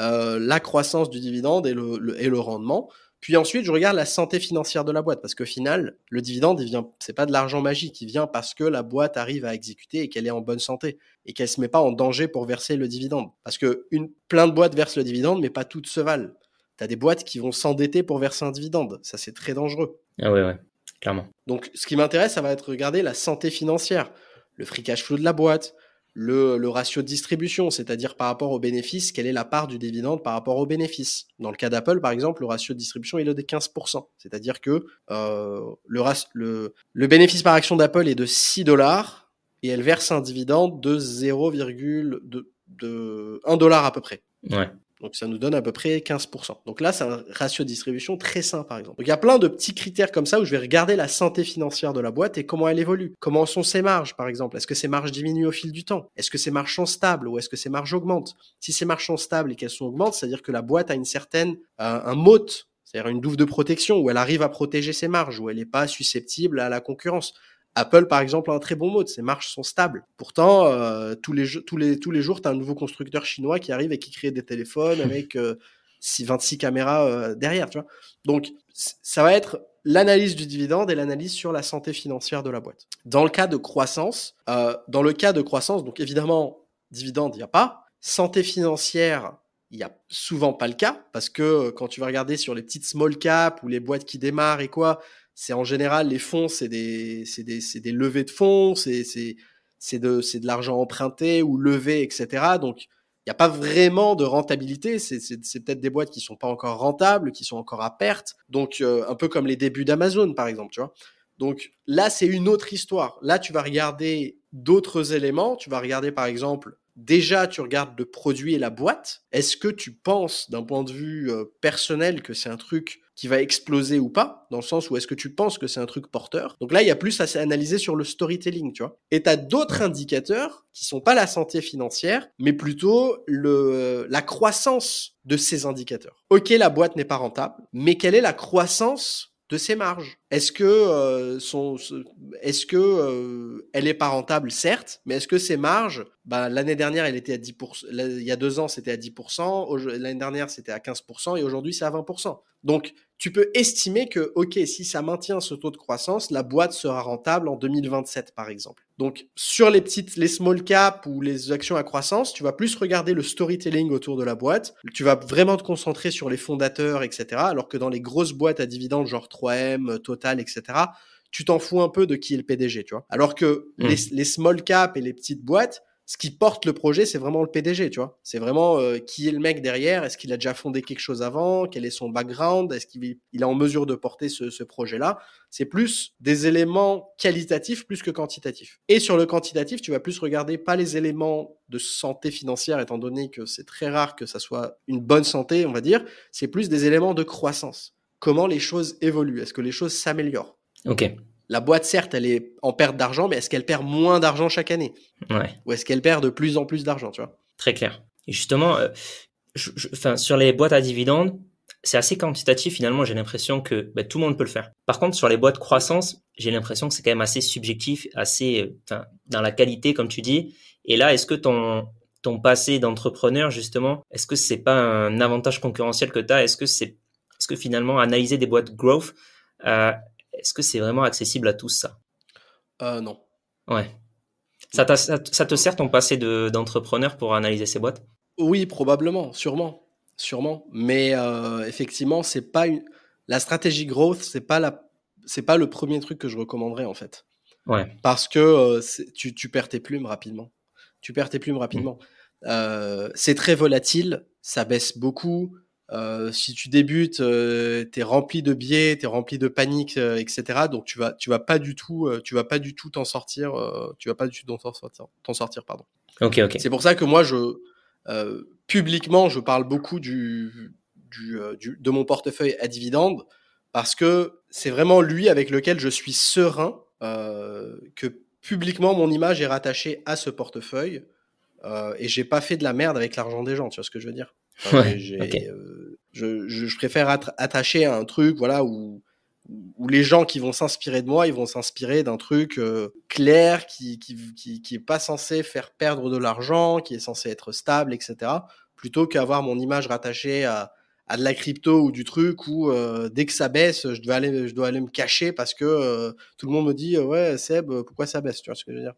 euh, la croissance du dividende et le, et le rendement. Puis ensuite, je regarde la santé financière de la boîte parce qu'au final, le dividende, vient, c'est pas de l'argent magique, il vient parce que la boîte arrive à exécuter et qu'elle est en bonne santé et qu'elle se met pas en danger pour verser le dividende. Parce que une, plein de boîtes versent le dividende, mais pas toutes se valent. Tu as des boîtes qui vont s'endetter pour verser un dividende. Ça, c'est très dangereux. Ah ouais, ouais, clairement. Donc, ce qui m'intéresse, ça va être regarder la santé financière, le free cash flow de la boîte, le, ratio de distribution, c'est-à-dire par rapport aux bénéfices, quelle est la part du dividende par rapport aux bénéfices. Dans le cas d'Apple, par exemple, le ratio de distribution est de 15%, c'est-à-dire que euh, le, le, bénéfice par action d'Apple est de 6 dollars et elle verse un dividende de 0,1 de, dollar à peu près. Ouais. Donc ça nous donne à peu près 15%. Donc là, c'est un ratio de distribution très sain, par exemple. Donc il y a plein de petits critères comme ça où je vais regarder la santé financière de la boîte et comment elle évolue. Comment sont ses marges, par exemple? Est-ce que ces marges diminuent au fil du temps? Est-ce que ces marges sont stables ou est-ce que ces marges augmentent? Si ces marges sont stables et qu'elles sont augmentent, c'est-à-dire que la boîte a une certaine, euh, un moat, c'est-à-dire une douve de protection où elle arrive à protéger ses marges, où elle n'est pas susceptible à la concurrence. Apple, par exemple, a un très bon mode, ses marges sont stables. Pourtant, euh, tous, les, tous, les, tous les jours, tu as un nouveau constructeur chinois qui arrive et qui crée des téléphones avec 26 euh, caméras euh, derrière. Tu vois Donc, ça va être l'analyse du dividende et l'analyse sur la santé financière de la boîte. Dans le cas de croissance, dans le cas de croissance, donc évidemment, dividende, il n'y a pas. Santé financière, il n'y a souvent pas le cas parce que quand tu vas regarder sur les petites small caps ou les boîtes qui démarrent et quoi, c'est en général les fonds, c'est des, levées de fonds, c'est de, l'argent emprunté ou levé, etc. Donc, il n'y a pas vraiment de rentabilité. C'est peut-être des boîtes qui sont pas encore rentables, qui sont encore à perte. Donc, euh, un peu comme les débuts d'Amazon, par exemple. Donc là, c'est une autre histoire. Là, tu vas regarder d'autres éléments. Tu vas regarder, par exemple, déjà, tu regardes le produit et la boîte. Est-ce que tu penses, d'un point de vue euh, personnel, que c'est un truc qui va exploser ou pas, dans le sens où est-ce que tu penses que c'est un truc porteur? Donc là, il y a plus à s'analyser sur le storytelling, tu vois. Et tu as d'autres indicateurs qui sont pas la santé financière, mais plutôt le, la croissance de ces indicateurs. Ok, la boîte n'est pas rentable, mais quelle est la croissance de ses marges. Est-ce que euh, est-ce que euh, elle est pas rentable certes, mais est-ce que ses marges, bah, l'année dernière elle était à 10%, il y a deux ans c'était à 10%, l'année dernière c'était à 15% et aujourd'hui c'est à 20%. Donc tu peux estimer que, OK, si ça maintient ce taux de croissance, la boîte sera rentable en 2027, par exemple. Donc, sur les petites, les small cap ou les actions à croissance, tu vas plus regarder le storytelling autour de la boîte. Tu vas vraiment te concentrer sur les fondateurs, etc. Alors que dans les grosses boîtes à dividendes, genre 3M, Total, etc., tu t'en fous un peu de qui est le PDG, tu vois. Alors que mmh. les, les small cap et les petites boîtes, ce qui porte le projet, c'est vraiment le PDG, tu vois. C'est vraiment euh, qui est le mec derrière. Est-ce qu'il a déjà fondé quelque chose avant Quel est son background Est-ce qu'il est en mesure de porter ce, projet-là C'est plus des éléments qualitatifs plus que quantitatifs. Et sur le quantitatif, tu vas plus regarder pas les éléments de santé financière, étant donné que c'est très rare que ça soit une bonne santé, on va dire. C'est plus des éléments de croissance. Comment les choses évoluent Est-ce que les choses s'améliorent Ok. La boîte, certes, elle est en perte d'argent, mais est-ce qu'elle perd moins d'argent chaque année? Ouais. Ou est-ce qu'elle perd de plus en plus d'argent, tu vois? Très clair. Et justement, euh, sur les boîtes à dividendes, c'est assez quantitatif finalement. J'ai l'impression que bah, tout le monde peut le faire. Par contre, sur les boîtes croissance, j'ai l'impression que c'est quand même assez subjectif, assez euh, dans la qualité, comme tu dis. Et là, est-ce que ton ton passé d'entrepreneur justement, est-ce que c'est pas un avantage concurrentiel que tu as Est-ce que c'est est-ce que finalement analyser des boîtes growth euh, est-ce que c'est vraiment accessible à tous ça? Euh, Non. Ouais. Ça, te sert ton passé d'entrepreneur pour analyser ces boîtes? Oui, probablement, sûrement, sûrement. Mais euh, effectivement, c'est pas une... la stratégie growth, c'est pas la, c'est pas le premier truc que je recommanderais en fait. Ouais. Parce que euh, tu, tu, perds tes plumes rapidement. Tu perds tes plumes rapidement. Euh, c'est très volatile, ça baisse beaucoup. Euh, si tu débutes, euh, t'es rempli de biais, t'es rempli de panique, euh, etc. Donc tu vas, tu vas pas du tout, euh, tu vas pas du tout t'en sortir, tu vas pas du tout t'en sortir, t'en sortir, pardon. Ok, ok. C'est pour ça que moi, je publiquement, je parle beaucoup du, du, du, de mon portefeuille à dividendes parce que c'est vraiment lui avec lequel je suis serein que publiquement mon image est rattachée à ce portefeuille et j'ai pas fait de la merde avec l'argent des gens. Tu vois ce que je veux dire? Ouais, okay. euh, je, préfère être attaché à un truc voilà où, les gens qui vont s'inspirer de moi, ils vont s'inspirer d'un truc euh, clair qui, qui, qui, qui est pas censé faire perdre de l'argent, qui est censé être stable, etc. Plutôt qu'avoir mon image rattachée à, de la crypto ou du truc où euh, dès que ça baisse, je dois aller, je dois aller me cacher parce que euh, tout le monde me dit ouais Seb, pourquoi ça baisse Tu vois ce que je veux dire?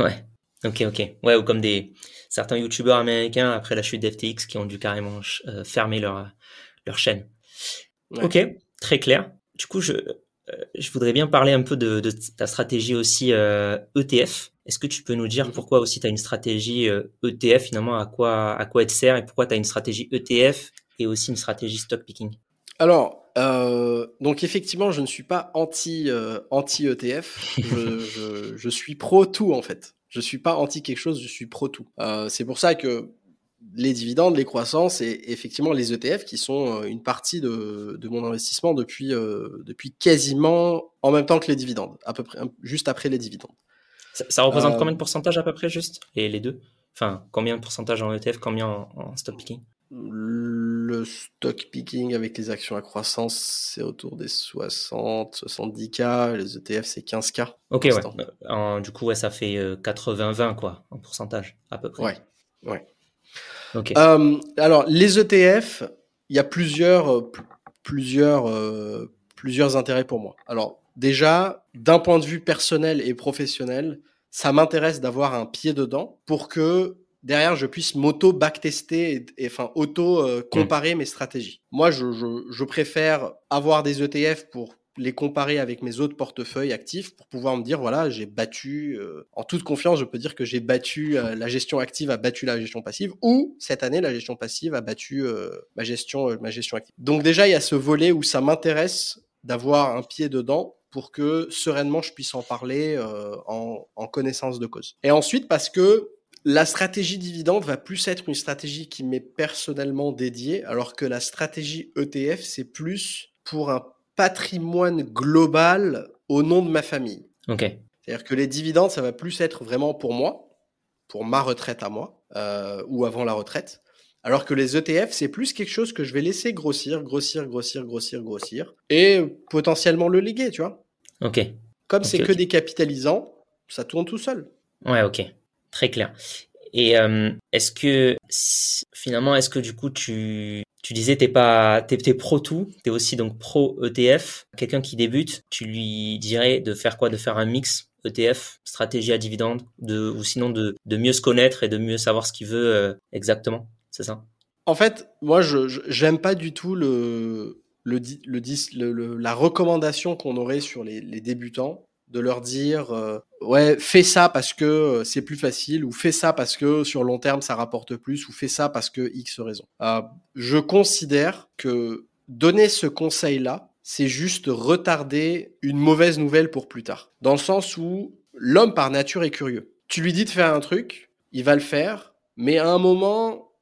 Ouais. Ok, ok. Ouais, ou comme des certains youtubeurs américains après la chute d'FTX qui ont dû carrément euh, fermer leur leur chaîne. Ouais. Ok, très clair. Du coup, je euh, je voudrais bien parler un peu de, de ta stratégie aussi euh, ETF. Est-ce que tu peux nous dire pourquoi aussi tu as une stratégie ETF finalement à quoi à quoi elle te sert et pourquoi tu as une stratégie ETF et aussi une stratégie stock picking? Alors, euh, donc effectivement, je ne suis pas anti euh, anti ETF. je, je, je suis pro tout en fait. Je suis pas anti quelque chose, je suis pro tout. Euh, c'est pour ça que les dividendes, les croissances et effectivement les ETF qui sont une partie de, de mon investissement depuis, euh, depuis quasiment en même temps que les dividendes, à peu près, juste après les dividendes. Ça, ça représente euh, combien de pourcentage à peu près juste? Les, les deux? Enfin, combien de pourcentage en ETF, combien en, en stock picking? le stock picking avec les actions à croissance, c'est autour des 60, 70K. Les ETF, c'est 15K. Ok, ouais. En, du coup, ouais, ça fait 80-20, quoi, en pourcentage, à peu près. Ouais, ouais. Ok. Euh, alors, les ETF, il y a plusieurs, plusieurs, euh, plusieurs intérêts pour moi. Alors, déjà, d'un point de vue personnel et professionnel, ça m'intéresse d'avoir un pied dedans pour que derrière je puisse m'auto backtester et, enfin auto euh, comparer mmh. mes stratégies. Moi, je, je, je, préfère avoir des ETF pour les comparer avec mes autres portefeuilles actifs pour pouvoir me dire voilà j'ai battu euh, en toute confiance je peux dire que j'ai battu euh, la gestion active a battu la gestion passive ou cette année la gestion passive a battu euh, ma gestion ma gestion active donc déjà il y a ce volet où ça m'intéresse d'avoir un pied dedans pour que sereinement je puisse en parler en, en connaissance de cause et ensuite parce que la stratégie dividende va plus être une stratégie qui m'est personnellement dédiée, alors que la stratégie ETF, c'est plus pour un patrimoine global au nom de ma famille. Ok. C'est-à-dire que les dividendes, ça va plus être vraiment pour moi, pour ma retraite à moi, euh, ou avant la retraite. Alors que les ETF, c'est plus quelque chose que je vais laisser grossir, grossir, grossir, grossir, grossir, et potentiellement le léguer, tu vois. Ok. Comme okay, c'est okay. que des capitalisants, ça tourne tout seul. Ouais, ok. Très clair. Et euh, est-ce que finalement, est-ce que du coup tu tu disais t'es pas t'es, t'es pro tout, t'es aussi donc pro ETF. Quelqu'un qui débute, tu lui dirais de faire quoi? De faire un mix ETF, stratégie à dividende, de ou sinon de de mieux se connaître et de mieux savoir ce qu'il veut euh, exactement. C'est ça? En fait, moi, je, j'aime pas du tout le le, le, le, le la recommandation qu'on aurait sur les, les débutants de leur dire euh, ouais fais ça parce que euh, c'est plus facile ou fais ça parce que sur long terme ça rapporte plus ou fais ça parce que X raison. Euh, je considère que donner ce conseil là c'est juste retarder une mauvaise nouvelle pour plus tard. Dans le sens où l'homme par nature est curieux. Tu lui dis de faire un truc, il va le faire, mais à un moment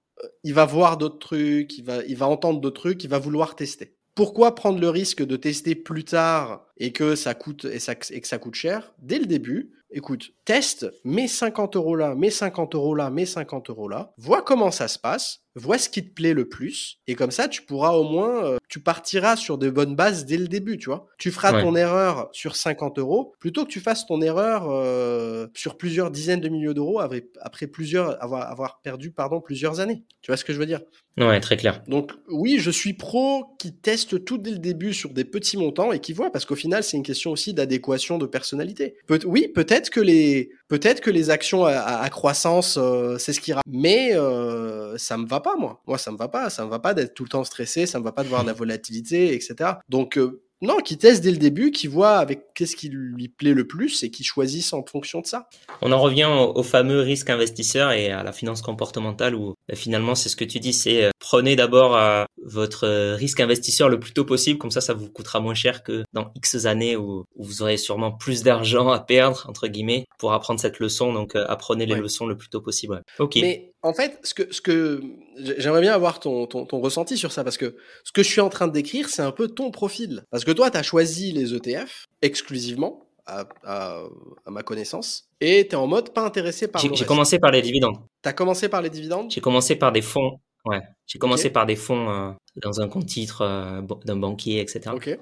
il va voir d'autres trucs, il va il va entendre d'autres trucs, il va vouloir tester. Pourquoi prendre le risque de tester plus tard et que ça coûte et, ça, et que ça coûte cher dès le début Écoute, teste, mets 50 euros là, mets 50 euros là, mets 50 euros là, vois comment ça se passe, vois ce qui te plaît le plus, et comme ça, tu pourras au moins, euh, tu partiras sur de bonnes bases dès le début, tu vois. Tu feras ouais. ton erreur sur 50 euros plutôt que tu fasses ton erreur euh, sur plusieurs dizaines de milliers d'euros après, après plusieurs, avoir, avoir perdu, pardon, plusieurs années. Tu vois ce que je veux dire? Ouais, très clair. Donc oui, je suis pro qui teste tout dès le début sur des petits montants et qui voit, parce qu'au final, c'est une question aussi d'adéquation de personnalité. Oui, peut-être que les peut-être que les actions à, croissance, c'est ce qui mais euh, ça me va pas moi. Moi, ça me va pas. Ça me va pas d'être tout le temps stressé. Ça me va pas de voir la volatilité, etc. Donc euh, Non, qui teste dès le début, qui voit avec qu'est-ce qui lui plaît le plus et qui choisissent en fonction de ça. On en revient au, fameux risque investisseur et à la finance comportementale où bah, finalement c'est ce que tu dis, c'est euh, prenez d'abord euh, votre euh, risque investisseur le plus tôt possible, comme ça ça vous coûtera moins cher que dans X années où, vous aurez sûrement plus d'argent à perdre entre guillemets pour apprendre cette leçon. Donc apprenez les leçons le plus tôt possible. Ok. Mais en fait, ce que ce que j'aimerais bien avoir ton, ton, ton ressenti sur ça parce que ce que je suis en train de décrire, c'est un peu ton profil. Parce que toi, tu as choisi les ETF exclusivement, à, à, ma connaissance, et tu es en mode pas intéressé par J'ai commencé par les dividendes. Tu as commencé par les dividendes? J'ai commencé par des fonds. Ouais, j'ai commencé par des fonds euh, dans un compte titre euh, d'un banquier, etc. Ok.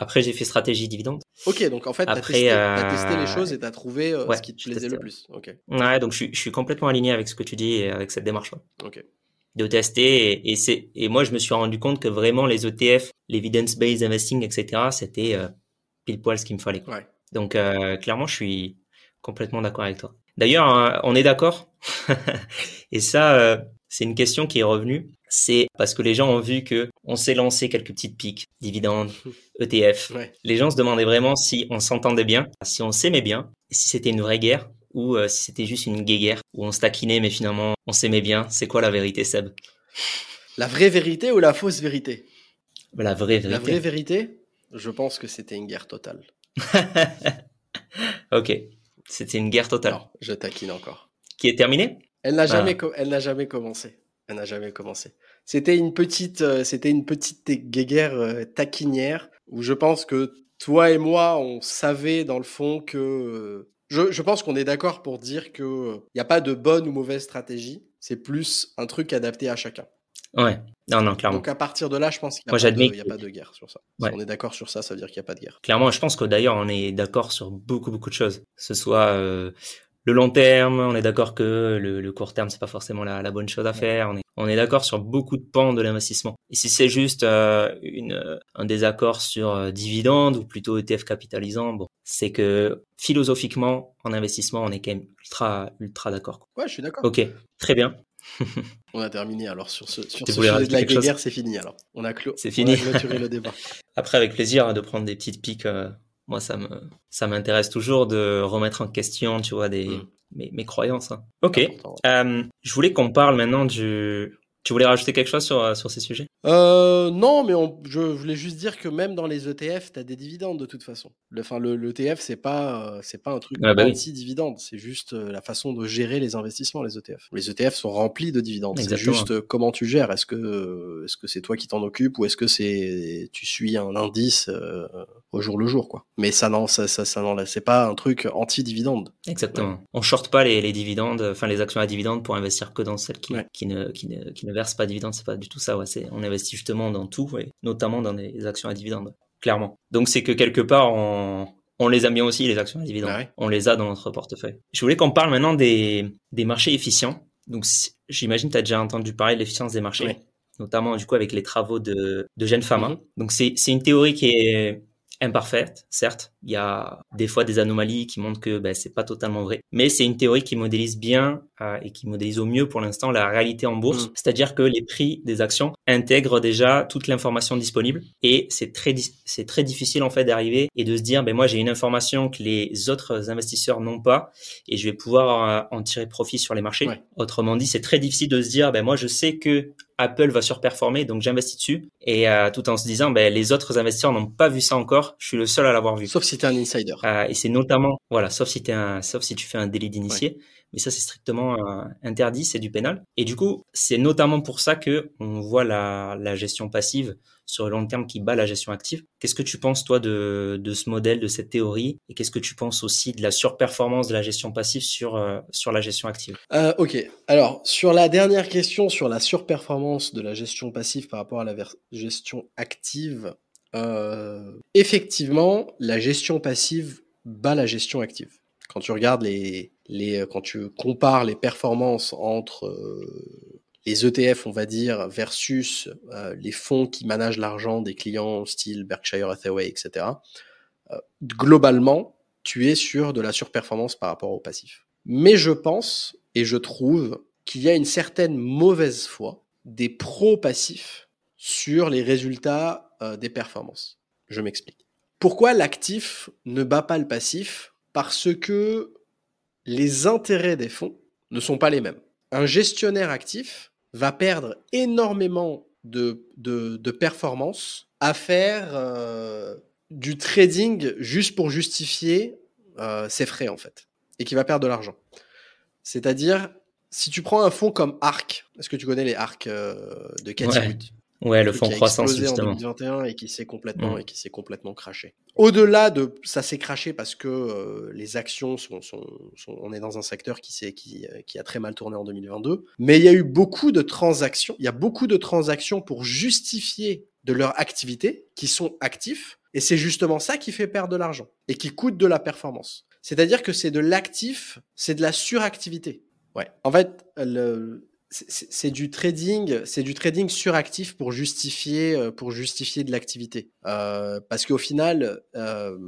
Après, j'ai fait stratégie dividende. Ok, donc en fait, tu as, testé, as testé les choses et tu as trouvé euh, ce qui te plaisait le plus. Ok. Ouais, donc je suis, je suis complètement aligné avec ce que tu dis et avec cette démarche-là. Ok de tester et, c'est et moi je me suis rendu compte que vraiment les ETF, l'evidence based investing, etc. C'était euh, pile poil ce qu'il me fallait. Donc euh, clairement je suis complètement d'accord avec toi. D'ailleurs hein, on est d'accord? Et ça euh, c'est une question qui est revenue. C'est parce que les gens ont vu que on s'est lancé quelques petites piques, dividendes, ETF. Les gens se demandaient vraiment si on s'entendait bien, si on s'aimait bien, si c'était une vraie guerre ou euh, si c'était juste une guéguerre où on se taquinait mais finalement on s'aimait bien. C'est quoi la vérité, Seb? La vraie vérité ou la fausse vérité? La vraie vérité. La vraie vérité, je pense que c'était une guerre totale. ok, c'était une guerre totale. Non, je taquine encore. Qui est terminée? Elle n'a jamais, ah. elle n'a jamais commencé. Elle n'a jamais commencé. C'était une petite, euh, c'était une petite guéguerre euh, taquinière où je pense que toi et moi, on savait dans le fond que je, pense qu'on est d'accord pour dire qu'il n'y a pas de bonne ou mauvaise stratégie. C'est plus un truc adapté à chacun. Ouais, non, non, clairement. Donc à partir de là, je pense qu'il n'y a, pas de guerre sur ça. Si on est d'accord sur ça, ça veut dire qu'il n'y a pas de guerre. Clairement, je pense que d'ailleurs, on est d'accord sur beaucoup, beaucoup de choses. Que ce soit euh, le long terme, on est d'accord que le, court terme, c'est pas forcément la, bonne chose à faire. On est, on est d'accord sur beaucoup de pans de l'investissement. Et si c'est juste euh, une, un désaccord sur euh, dividende ou plutôt ETF capitalisant, bon, c'est que philosophiquement, en investissement, on est quand même ultra, ultra d'accord. Ouais, je suis d'accord. Ok, très bien. on a terminé alors sur ce, sur ce sujet de la guerre, c'est fini alors. On a, clos, c'est fini. clôturé le débat. Après, avec plaisir hein, de prendre des petites piques. Euh, moi, ça me, ça m'intéresse toujours de remettre en question, tu vois, des, mm. mes, mes, croyances. Hein. Ok. Euh, je voulais qu'on parle maintenant du, tu voulais rajouter quelque chose sur, sur ces sujets? Euh, Non, mais je voulais juste dire que même dans les ETF, tu as des dividendes de toute façon. Le, enfin, le, l'ETF, c'est pas, euh, c'est pas un truc ah bah anti-dividende, c'est juste euh, la façon de gérer les investissements, les ETF. Les ETF sont remplis de dividendes. C'est juste euh, comment tu gères. Est-ce que, est-ce que c'est toi qui t'en occupes ou est-ce que c'est, tu suis un indice au jour le jour, quoi. Mais ça, non, ça, ça, ça non, c'est pas un truc anti-dividende. Exactement. On short pas les, les dividendes, enfin les actions à dividendes pour investir que dans celles qui, qui, ne, qui, ne, qui ne versent pas de dividendes. C'est pas du tout ça. Ouais. C'est, on investit justement dans tout, et notamment dans les actions à dividendes, clairement. Donc c'est que quelque part, on, on les aime bien aussi, les actions à dividendes. Ah on les a dans notre portefeuille. Je voulais qu'on parle maintenant des, des marchés efficients. Donc j'imagine que tu as déjà entendu parler de l'efficience des marchés. notamment du coup avec les travaux de, de Jeanne Fama. Mm-hmm. Donc c'est une théorie qui est imparfaite, certes. Il y a des fois des anomalies qui montrent que ben, c'est pas totalement vrai. Mais c'est une théorie qui modélise bien euh, et qui modélise au mieux pour l'instant la réalité en bourse. Mm. C'est-à-dire que les prix des actions intègrent déjà toute l'information disponible et c'est très, c'est très difficile en fait d'arriver et de se dire, ben moi j'ai une information que les autres investisseurs n'ont pas et je vais pouvoir euh, en tirer profit sur les marchés. Autrement dit, c'est très difficile de se dire, ben moi je sais que Apple va surperformer, donc j'investis dessus. Et euh, tout en se disant, ben, les autres investisseurs n'ont pas vu ça encore. Je suis le seul à l'avoir vu. Sauf si tu es un insider. Euh, et c'est notamment, voilà, sauf si, es un, sauf si tu fais un délit d'initié. Mais ça, c'est strictement euh, interdit, c'est du pénal. Et du coup, c'est notamment pour ça que on voit la, la gestion passive sur le long terme qui bat la gestion active. Qu'est-ce que tu penses, toi, de, de ce modèle, de cette théorie? Et qu'est-ce que tu penses aussi de la surperformance de la gestion passive sur, euh, sur la gestion active? Euh, Ok. Alors, sur la dernière question, sur la surperformance de la gestion passive par rapport à la gestion active, euh, effectivement, la gestion passive bat la gestion active. Quand tu regardes les, les quand tu compares les performances entre les ETF, on va dire, versus euh, les fonds qui managent l'argent des clients style Berkshire Hathaway, etc. Euh, globalement, tu es sur de la surperformance par rapport au passif. Mais je pense et je trouve qu'il y a une certaine mauvaise foi des pros passifs sur les résultats euh, des performances. Je m'explique. Pourquoi l'actif ne bat pas le passif? Parce que les intérêts des fonds ne sont pas les mêmes. Un gestionnaire actif va perdre énormément de, de, performance à faire euh, du trading juste pour justifier euh, ses frais en fait et qui va perdre de l'argent. C'est-à-dire, si tu prends un fonds comme ARC, est-ce que tu connais les ARC euh, de Cathy ouais. Ouais, le fonds croissance justement. en 2021 et qui s'est complètement mm. et qui s'est complètement craché. Au-delà de ça s'est craché parce que euh, les actions sont, sont, sont, on est dans un secteur qui s'est qui, qui a très mal tourné en 2022, mais il y a eu beaucoup de transactions, il y a beaucoup de transactions pour justifier de leur activité qui sont actifs et c'est justement ça qui fait perdre de l'argent et qui coûte de la performance. C'est-à-dire que c'est de l'actif, c'est de la suractivité. Ouais. En fait, le, c'est du trading, c'est du trading suractif pour justifier, euh, pour justifier de l'activité. Euh, parce qu'au final, euh,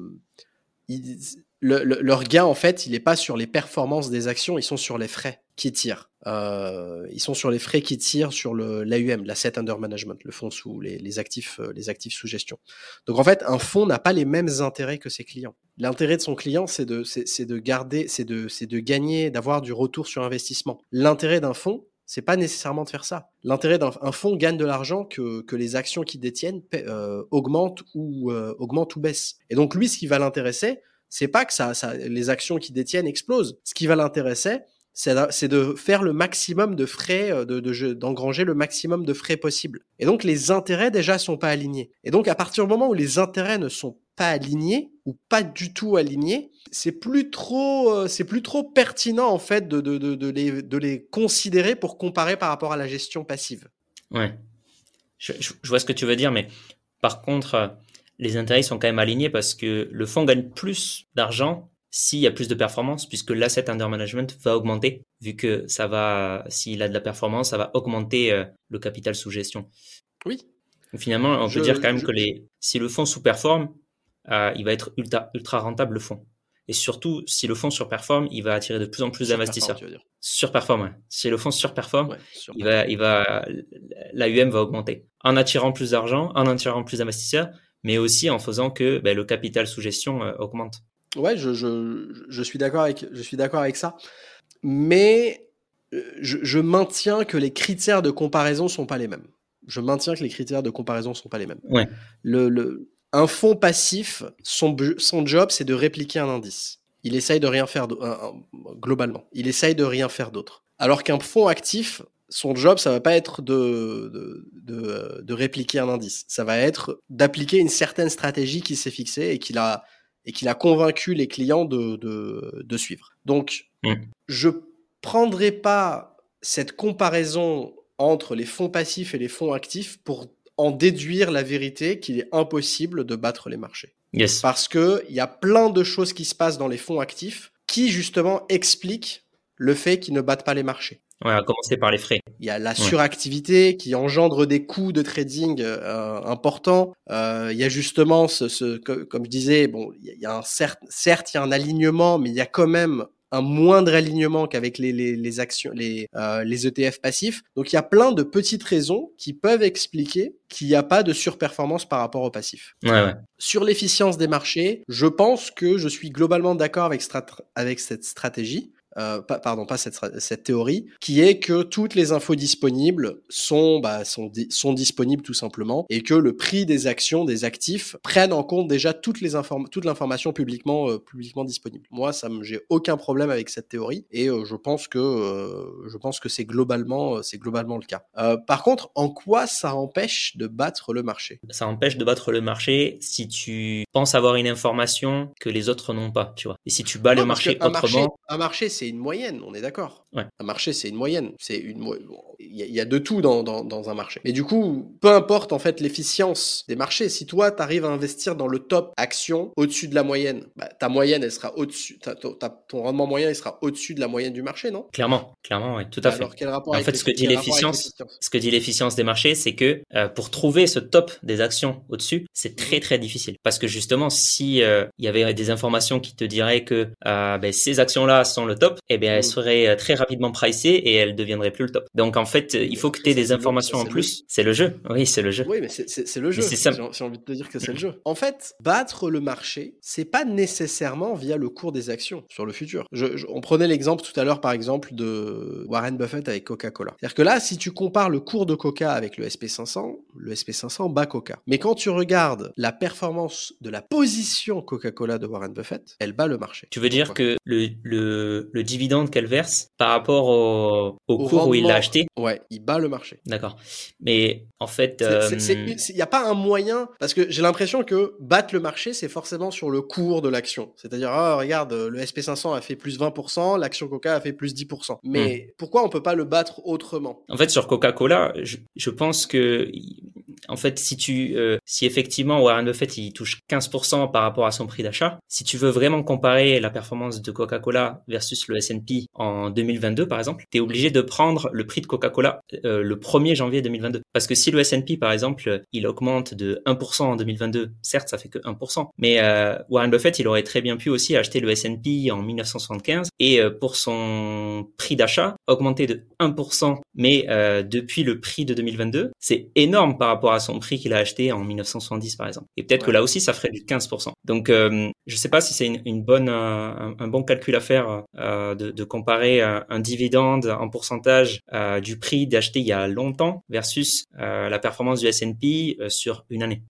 leur gain en fait, il n'est pas sur les performances des actions, ils sont sur les frais qui tirent. Euh, ils sont sur les frais qui tirent sur le l'AUM, l'asset under management, le fonds sous les, les actifs, euh, les actifs sous gestion. Donc en fait, un fonds n'a pas les mêmes intérêts que ses clients. L'intérêt de son client, c'est de de garder, c'est de de gagner, d'avoir du retour sur investissement. L'intérêt d'un fonds, c'est pas nécessairement de faire ça. L'intérêt d'un fonds gagne de l'argent que, que les actions qu'il détiennent euh, augmentent ou euh, augmentent ou baissent. Et donc lui, ce qui va l'intéresser, c'est pas que ça, les actions qu'il détiennent explosent. Ce qui va l'intéresser, c'est de faire le maximum de frais, euh, de d'engranger le maximum de frais possible. Et donc les intérêts déjà sont pas alignés. Et donc à partir du moment où les intérêts ne sont pas alignés ou pas du tout alignés, c'est plus trop, euh, c'est plus trop pertinent en fait de, de, les, de les considérer pour comparer par rapport à la gestion passive. Ouais, je, je, vois ce que tu veux dire, mais par contre, euh, les intérêts sont quand même alignés parce que le fonds gagne plus d'argent s'il y a plus de performance, puisque l'asset under management va augmenter, vu que ça va, s'il a de la performance, ça va augmenter euh, le capital sous gestion. Oui. finalement, on peut dire quand même que les, si le fonds sous-performe, euh, il va être ultra, ultra rentable le fonds. Et surtout, si le fonds surperforme, il va attirer de plus en plus d'investisseurs. Surperforme, ouais. Si le fonds surperforme, il va, il va, l'AUM va augmenter. En attirant plus d'argent, en attirant plus d'investisseurs, mais aussi en faisant que ben, le capital sous gestion euh, augmente. Ouais, je, je, je suis d'accord avec, je suis d'accord avec ça. Mais euh, je, je, maintiens que les critères de comparaison sont pas les mêmes. Je maintiens que les critères de comparaison sont pas les mêmes. Ouais. Le, le, un fonds passif, son, son job, c'est de répliquer un indice. Il essaye de rien faire globalement. Il essaye de rien faire d'autre. Alors qu'un fonds actif, son job, ça va pas être de, de, de, de répliquer un indice. Ça va être d'appliquer une certaine stratégie qui s'est fixée et qu'il a, et qu'il a convaincu les clients de, de, de suivre. Donc, mmh. je prendrai pas cette comparaison entre les fonds passifs et les fonds actifs pour en déduire la vérité qu'il est impossible de battre les marchés. Yes. Parce que il y a plein de choses qui se passent dans les fonds actifs qui justement expliquent le fait qu'ils ne battent pas les marchés. Ouais, à commencer par les frais. Il y a la suractivité qui engendre des coûts de trading euh, importants. Euh, il y a justement ce, ce comme je disais, bon, il y a un certes, certes, il y a un alignement, mais il y a quand même un moindre alignement qu'avec les, les, les, actions, les, euh, les ETF passifs. Donc il y a plein de petites raisons qui peuvent expliquer qu'il n'y a pas de surperformance par rapport au passif. Ouais, ouais. Sur l'efficience des marchés, je pense que je suis globalement d'accord avec, avec cette stratégie euh, pardon, pas cette, cette, théorie, qui est que toutes les infos disponibles sont, bah, sont, sont disponibles tout simplement, et que le prix des actions, des actifs, prennent en compte déjà toutes les toute l'information publiquement, euh, publiquement disponible. Moi, ça j'ai aucun problème avec cette théorie, et euh, je pense que euh, je pense que c'est globalement, c'est globalement le cas. par contre, en quoi ça empêche de battre le marché? Ça empêche de battre le marché si tu penses avoir une information que les autres n'ont pas, tu vois. Et si tu bats le marché autrement. Marché, un marché, c'est une moyenne, on est d'accord. Ouais. Un marché, c'est une moyenne. C'est une, il y, a de tout dans, dans, dans, un marché. Mais du coup, peu importe en fait l'efficience des marchés. Si toi, tu arrives à investir dans le top action au-dessus de la moyenne, bah, ta moyenne, elle sera au-dessus. Ton rendement moyen, il sera au-dessus de la moyenne du marché, non? Clairement, clairement, oui, tout à fait. Alors, quel rapport en fait, ce que dit l'efficience, ce que dit l'efficience des marchés, c'est que euh, pour trouver ce top des actions au-dessus, c'est très très difficile. Parce que justement, si euh, il y avait des informations qui te diraient que euh, ben, ces actions-là sont le top eh bien, elle mm. serait très rapidement pricée et elle deviendrait plus le top. Donc, en fait, il faut que tu aies des informations en plus. C'est le jeu. Oui, c'est le jeu. Oui, mais c'est le jeu. J'ai envie de te dire que c'est le jeu. En fait, battre le marché, c'est pas nécessairement via le cours des actions sur le futur. on prenait l'exemple tout à l'heure, par exemple, de Warren Buffett avec Coca-Cola. C'est-à-dire que là, si tu compares le cours de Coca avec le SP500, le SP500 bat Coca. Mais quand tu regardes la performance de la position Coca-Cola de Warren Buffett, elle bat le marché. Tu veux dire que le, le, le dividende qu'elle verse par rapport au, au, cours où il l'a acheté Ouais, il bat le marché. D'accord. Mais en fait... Il n'y a pas un moyen, parce que j'ai l'impression que battre le marché, c'est forcément sur le cours de l'action. C'est-à-dire, ah, regarde, le SP500 a fait plus 20%, l'action Coca a fait plus 10%. Mais hmm. pourquoi on peut pas le battre autrement? En fait, sur Coca-Cola, je, je, pense que en fait, si tu, euh, si effectivement Warren Buffett il touche 15% par rapport à son prix d'achat, si tu veux vraiment comparer la performance de Coca-Cola versus le S&P en 2022 par exemple, tu es obligé de prendre le prix de Coca-Cola euh, le 1er janvier 2022. Parce que si le S&P par exemple, il augmente de 1% en 2022, certes ça fait que 1%, mais euh, Warren Buffett il aurait très bien pu aussi acheter le S&P en 1975 et pour son prix d'achat augmenter de 1%, mais depuis le prix de 2022, c'est énorme par rapport à son prix qu'il a acheté en 1970 par exemple. Et peut-être que là aussi ça ferait du 15%. Donc euh, je sais pas si c'est une, bonne un, bon calcul à faire euh, de, comparer euh, un, dividende en pourcentage euh, du prix d'acheter il y a longtemps versus la performance du S&P sur une année.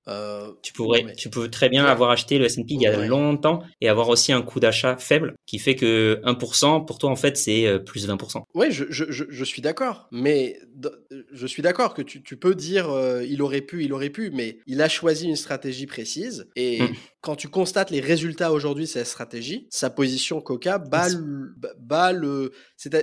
tu pourrais tu peux très bien avoir acheté le S&P il y a longtemps et avoir aussi un coût d'achat faible qui fait que 1% pour toi en fait c'est plus 20%. Oui, je, je, je, suis d'accord, mais je suis d'accord que tu, tu peux dire il aurait pu, il aurait pu, mais il a choisi une stratégie précise. Et hmm. quand tu constates les résultats aujourd'hui de cette stratégie, sa position Coca bat le.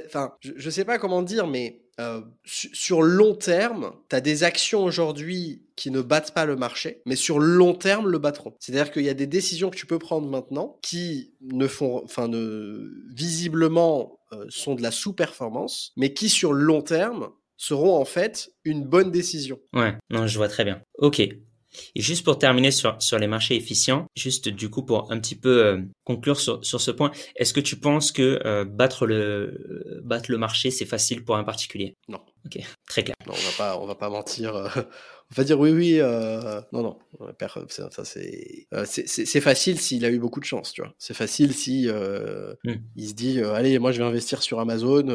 Enfin, je, ne sais pas comment dire, mais euh, sur long terme, tu as des actions aujourd'hui qui ne battent pas le marché, mais sur long terme le battront. C'est-à-dire qu'il y a des décisions que tu peux prendre maintenant qui ne font, enfin, ne, visiblement euh, sont de la sous-performance, mais qui sur long terme seront en fait une bonne décision. Ouais, non, je vois très bien. Ok. Et juste pour terminer sur, sur les marchés efficients, juste du coup pour un petit peu euh, conclure sur, sur ce point, est-ce que tu penses que euh, battre, le, battre le marché, c'est facile pour un particulier? Non. Ok, très clair. Non, on va pas, on va pas mentir. Euh, on va dire oui, oui. Euh, non, non. Ça, euh, c'est, c'est, facile s'il a eu beaucoup de chance, tu vois. C'est facile si euh, hmm. il se dit, allez, moi je vais investir sur Amazon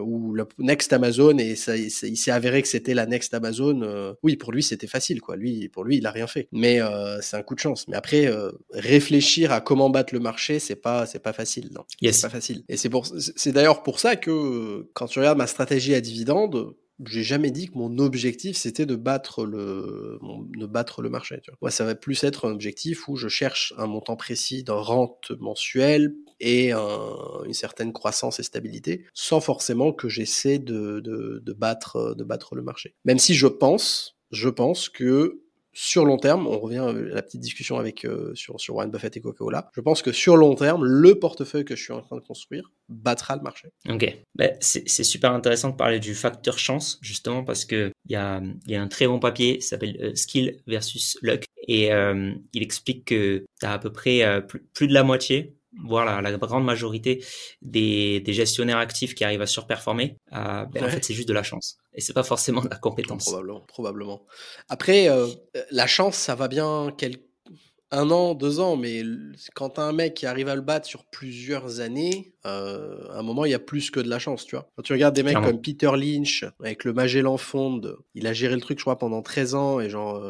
ou la Next Amazon et ça, il s'est avéré que c'était la Next Amazon. oui, pour lui c'était facile, quoi. Lui, pour lui, il a rien fait. Mais c'est un coup de chance. Mais après, réfléchir à comment battre le marché, c'est pas, c'est pas facile, non. C'est pas facile. Et c'est pour, c'est d'ailleurs pour ça que quand tu regardes ma stratégie à dividende j'ai jamais dit que mon objectif c'était de battre le de battre le marché. Tu vois. Moi, ça va plus être un objectif où je cherche un montant précis de rente mensuelle et une certaine croissance et stabilité, sans forcément que j'essaie de, de, de, battre de battre le marché. Même si je pense, je pense que sur long terme, on revient à la petite discussion avec euh, sur, sur Warren Buffett et Coca-Cola. Je pense que sur long terme, le portefeuille que je suis en train de construire battra le marché. Ok, ben, c'est super intéressant de parler du facteur chance justement parce que il y a, y a un très bon papier, ça s'appelle euh, Skill versus Luck et euh, il explique que tu as à peu près plus, plus de la moitié voilà, la grande majorité des, des, gestionnaires actifs qui arrivent à surperformer, euh, ben, en fait, c'est juste de la chance. Et c'est pas forcément de la compétence. Probablement, probablement. Après, euh, la chance, ça va bien quel... un an, deux ans, mais quand as un mec qui arrive à le battre sur plusieurs années, euh, à un moment, il y a plus que de la chance, tu vois. Quand tu regardes des mecs comme Peter Lynch, avec le Magellan Fond, il a géré le truc, je crois, pendant 13 ans, et genre,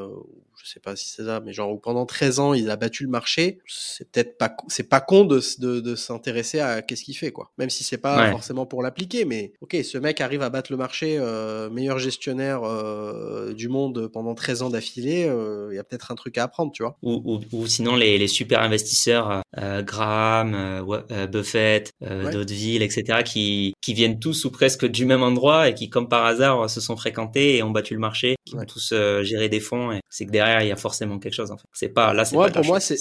sais pas si c'est ça, mais genre pendant 13 ans, il a battu le marché, c'est peut-être pas, c'est pas con de, de, de s'intéresser à qu'est-ce qu'il fait, quoi. Même si c'est pas forcément pour l'appliquer, mais ok, ce mec arrive à battre le marché, euh, meilleur gestionnaire euh, du monde pendant 13 ans d'affilée, euh, il y a peut-être un truc à apprendre, tu vois. Ou, ou, ou sinon les, les, super investisseurs, Graham, Buffett, d'autres villes, etc., qui, qui viennent tous ou presque du même endroit et qui, comme par hasard, se sont fréquentés et ont battu le marché, qui ont tous géré des fonds, et c'est que derrière derrière, il y a forcément quelque chose. En fait. C'est pas là, c'est pas pour moi, c'est.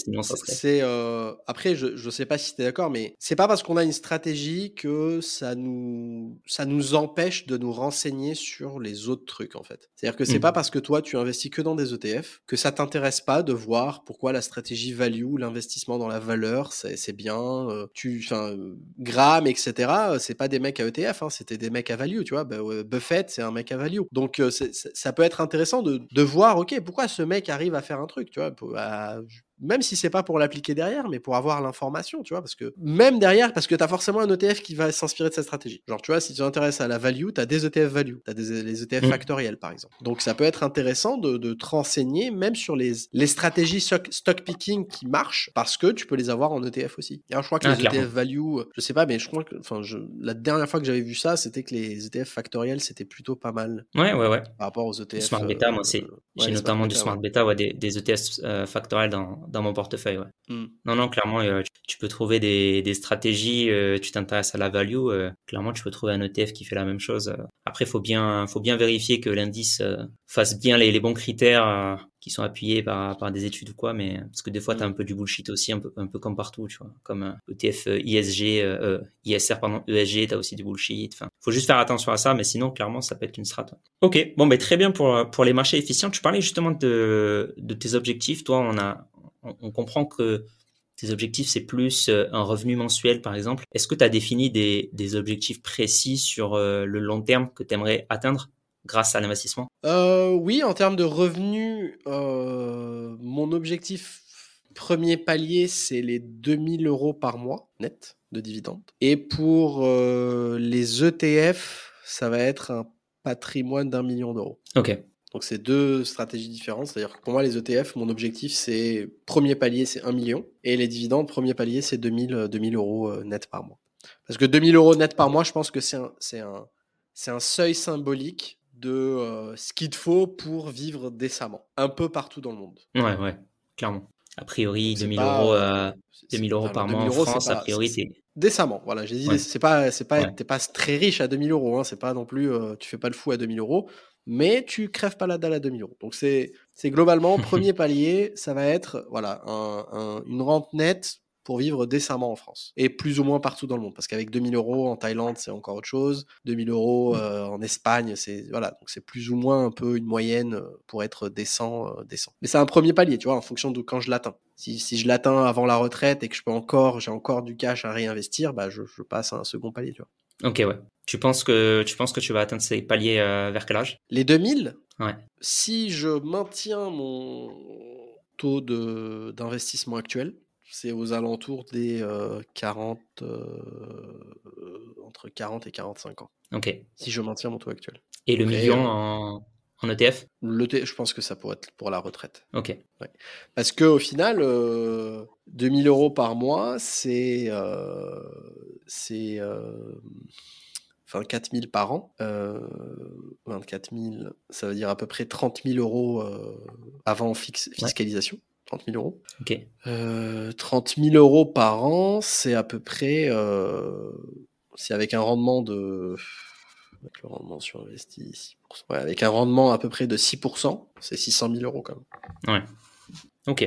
Euh... après, je je sais pas si tu es d'accord, mais c'est pas parce qu'on a une stratégie que ça nous ça nous empêche de nous renseigner sur les autres trucs en fait. C'est-à-dire que c'est mmh. pas parce que toi tu investis que dans des ETF que ça t'intéresse pas de voir pourquoi la stratégie value, l'investissement dans la valeur, c'est bien. Euh, tu, enfin, Graham, etc. C'est pas des mecs à ETF, hein, c'était des mecs à value, tu vois. Bah, Buffett, c'est un mec à value. Donc euh, ça peut être intéressant de, de voir, ok, pourquoi ce mec arrive à faire un truc, tu vois. À, même si c'est pas pour l'appliquer derrière, mais pour avoir l'information, tu vois, parce que même derrière, parce que tu as forcément un ETF qui va s'inspirer de cette stratégie. Genre, tu vois, si tu t'intéresses à la value, tu as des ETF value, tu as des les ETF mmh. factoriels, par exemple. Donc, ça peut être intéressant de, de te renseigner même sur les, les stratégies stock, picking qui marchent, parce que tu peux les avoir en ETF aussi. Et je crois que ah, les ETF value, je sais pas, mais je crois que, enfin, je, la dernière fois que j'avais vu ça, c'était que les ETF factoriels, c'était plutôt pas mal. Ouais, ouais, ouais. Par rapport aux ETF. Smart Beta, moi, c'est, euh, j'ai notamment du Smart Beta, ouais, des, des ETF euh, factoriels dans dans mon portefeuille. Ouais. Hmm. Non, non, clairement, euh, tu, peux trouver des, des stratégies. Euh, tu t'intéresses à la value, euh, clairement, tu peux trouver un ETF qui fait la même chose. Après, faut bien, faut bien vérifier que l'indice fasse bien les, les bons critères qui sont appuyés par, par des études ou quoi. Mais parce que des fois, tu as hmm. un peu du bullshit aussi, un peu, un peu comme partout, tu vois, comme ETF ISG, ISR pardon, ESG, as aussi du bullshit. Enfin, faut juste faire attention à ça, mais sinon, clairement, ça peut être une strat. Ok, bon, ben très bien pour pour les marchés efficients. Tu parlais justement de de tes objectifs. Toi, on a on, comprend que tes objectifs, c'est plus euh, un revenu mensuel, par exemple. Est-ce que tu as défini des, objectifs précis sur euh, le long terme que tu aimerais atteindre grâce à l'investissement? Euh, Oui, en termes de revenus, mon objectif premier palier, c'est les 2000 euros par mois net de dividendes. Et pour les ETF, ça va être un patrimoine d'un million d'euros. Ok. Donc c'est deux stratégies différentes. C'est-à-dire que pour moi, les ETF, mon objectif, c'est premier palier, c'est 1 million. Et les dividendes, premier palier, c'est 2000, 2000 euh, euros euh, net par mois. Parce que 2000 euros net par mois, je pense que c'est un, un, un seuil symbolique de euh, ce qu'il te faut pour vivre décemment. Un peu partout dans le monde. Ouais, ouais, clairement. A priori, 2000 euros, 2000 euros par mois en France, a priori, c'est décemment. Voilà, j'ai dit, c'est pas, c'est pas, t'es pas très riche à 2000 euros. Hein, c'est pas non plus, tu fais pas le fou à 2000 euros mais tu crèves pas la dalle à 2 millions. Donc c'est globalement, premier palier, ça va être voilà une rente nette pour vivre décemment en France. Et plus ou moins partout dans le monde. Parce qu'avec 2000 euros en Thaïlande, c'est encore autre chose. 2000 euros mmh. euh, en Espagne, c'est voilà. Donc c'est plus ou moins un peu une moyenne euh, pour être décent. Euh, décent. Mais c'est un premier palier, tu vois, en fonction de quand je l'atteins. Si, si je l'atteins avant la retraite et que je peux encore, j'ai encore du cash à réinvestir, bah je, je passe à un second palier, tu vois. Ok, ouais. Tu penses que tu penses que tu vas atteindre ces paliers euh, vers quel âge? Les 2000 Ouais. Si je maintiens mon taux de d'investissement actuel, c'est aux alentours des 40 euh, euh, entre 40 et 45 ans. OK. Si je maintiens mon taux actuel. Et le million en en ETF L'ETF, je pense que ça pourrait être pour la retraite. Ok. Parce qu'au final, 2000 euros par mois, c'est c'est enfin 4 000 par an. Euh, 24 000, ça veut dire à peu près 30 000 euros euh, avant fiscalisation. 30 000 euros. Ok. Euh, 30 000 euros par an, c'est à peu près, euh, c'est avec un rendement de, avec le rendement sur investi, ouais, avec un rendement à peu près de 6%, c'est 600 000 euros quand même. Ouais. Ok.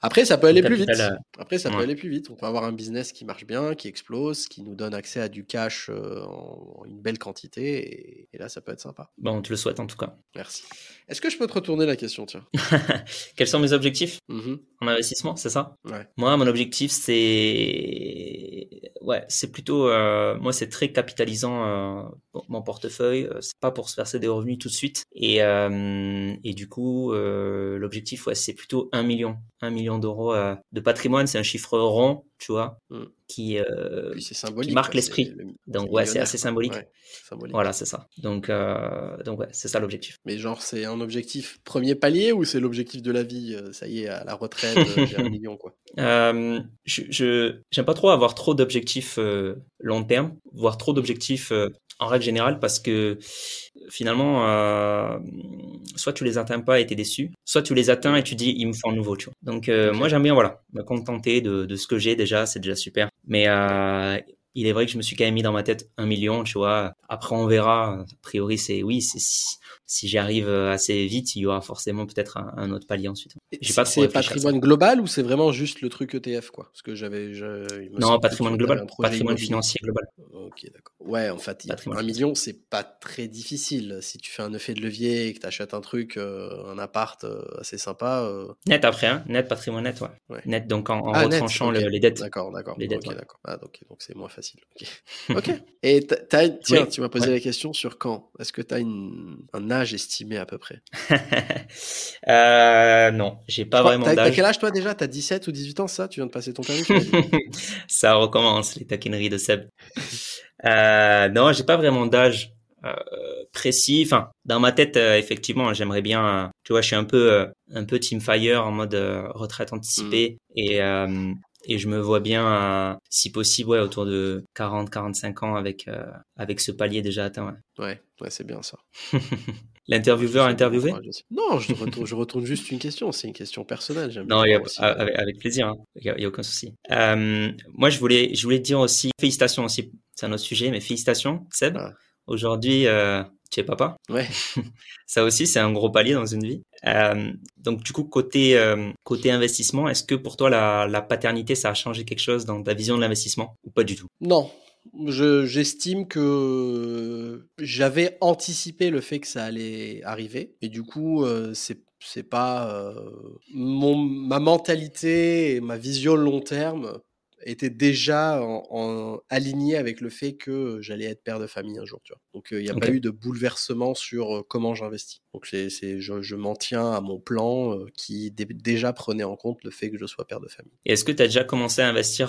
Après, ça peut aller plus vite. Euh, Après, ça peut aller plus vite. On peut avoir un business qui marche bien, qui explose, qui nous donne accès à du cash euh, en une belle quantité. Et, là, ça peut être sympa. Bon, on te le souhaite en tout cas. Merci. Est-ce que je peux te retourner la question, tiens? Quels sont mes objectifs? Mmh en investissement, c'est ça? Ouais. Moi, mon objectif, c'est ouais, c'est plutôt euh, moi, c'est très capitalisant mon portefeuille. C'est pas pour se verser des revenus tout de suite. Et et du coup, l'objectif, ouais, c'est plutôt un million, un million d'euros euh, de patrimoine. C'est un chiffre rond, tu vois, mm. qui, euh, marque l'esprit. Donc ouais, c'est assez symbolique. Voilà, c'est ça. Donc, euh, donc ouais, c'est ça l'objectif. Mais genre, c'est un objectif premier palier ou c'est l'objectif de la vie Ça y est, à la retraite, j'ai un million, quoi? je j'aime pas trop avoir trop d'objectifs long terme, voire trop d'objectifs en règle générale parce que finalement, euh, soit tu les atteins pas et t'es déçu, soit tu les atteins et tu dis il me faut un nouveau, tu vois. Donc euh, moi j'aime bien voilà me contenter de, de ce que j'ai déjà, c'est déjà super. Mais euh, il est vrai que je me suis quand même mis dans ma tête un million, tu vois. Après on verra. A priori c'est oui, c'est si j'y arrive assez vite, il y aura forcément peut-être un, autre palier ensuite. C'est patrimoine global ou c'est vraiment juste le truc ETF quoi? Parce que j'avais. Non, patrimoine global, patrimoine financier global. Ok, d'accord. Ouais, en fait, un million, c'est pas très difficile. Si tu fais un effet de levier et que tu achètes un truc, un appart assez sympa. Net après, hein net patrimoine net, ouais. Net, donc en, ah, retranchant les dettes. D'accord, d'accord. Les dettes. Ah, donc c'est moins facile. Ok. Et tiens, tu m'as posé la question sur quand? Est-ce que tu as un âge estimé à peu près euh, Non, j'ai pas vraiment d'âge. T'as quel âge toi déjà? T'as 17 ou 18 ans, ça? Tu viens de passer ton permis Ça recommence, les taquineries de Seb. euh, non, j'ai pas vraiment d'âge. Euh, précis. Enfin, dans ma tête, euh, effectivement, j'aimerais bien. tu vois, je suis un peu, un peu team fire en mode retraite anticipée mm. et et je me vois bien, si possible, ouais, autour de 40-45 ans avec, euh, avec ce palier déjà atteint. Ouais, ouais, c'est bien ça. L'intervieweur interviewé Non, je retourne, je retourne juste une question. C'est une question personnelle. Non, avec, plaisir. Hein. Il n'y a, aucun souci. Euh, moi, je voulais, je voulais dire aussi félicitations aussi. C'est un autre sujet, mais félicitations, Seb. Ah. Aujourd'hui, euh, tu es papa. Ouais. Ça aussi, c'est un gros palier dans une vie. Euh, donc, du coup, côté côté investissement, est-ce que pour toi la, la, paternité, ça a changé quelque chose dans ta vision de l'investissement ou pas du tout? Non. J'estime que j'avais anticipé le fait que ça allait arriver. Et du coup, euh, c'est c'est pas euh, mon ma mentalité et ma vision long terme était déjà en, aligné avec le fait que j'allais être père de famille un jour. Tu vois. Donc il n'y a pas eu de bouleversement sur comment j'investis. Donc c'est, je, je m'en tiens à mon plan qui déjà prenait en compte le fait que je sois père de famille. Et est-ce que tu as déjà commencé à investir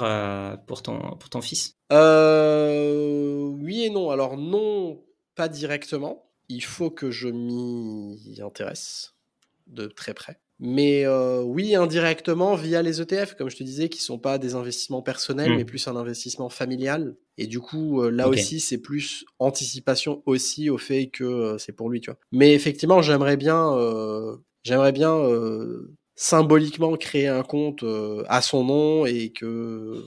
pour, ton, pour ton fils? Euh, Oui et non. Alors non, pas directement. Il faut que je m'y intéresse de très près. Mais euh, oui, indirectement via les ETF, comme je te disais, qui sont pas des investissements personnels, mmh. mais plus un investissement familial. Et du coup, euh, là aussi, c'est plus anticipation aussi au fait que euh, c'est pour lui, tu vois. Mais effectivement, j'aimerais bien, j'aimerais bien symboliquement créer un compte à son nom et que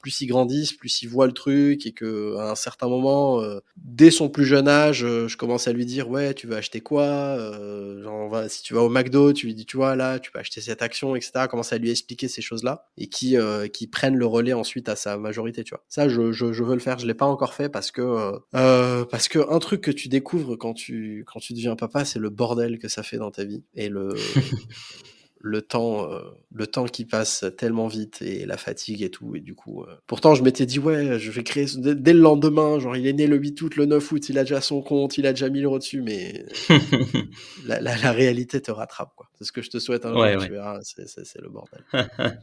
plus ils grandissent, plus ils voient le truc et que à un certain moment, euh, dès son plus jeune âge, euh, je commence à lui dire ouais, tu veux acheter quoi euh, va, Si tu vas au McDo, tu lui dis tu vois là, tu peux acheter cette action, etc. Commence à lui expliquer ces choses-là et qui qui prennent le relais ensuite à sa majorité, tu vois. Ça, je, je, je veux le faire. Je l'ai pas encore fait parce que parce que un truc que tu découvres quand tu quand tu deviens papa, c'est le bordel que ça fait dans ta vie et le le temps, euh, le temps qui passe tellement vite et la fatigue et tout. Et du coup, euh, pourtant, je m'étais dit, ouais, je vais créer dès, le lendemain. Genre, il est né le 8 août, le 9 août, il a déjà son compte, il a déjà 1000 euros dessus, mais la, la, réalité te rattrape, quoi. C'est ce que je te souhaite un jour, tu verras, c'est le bordel.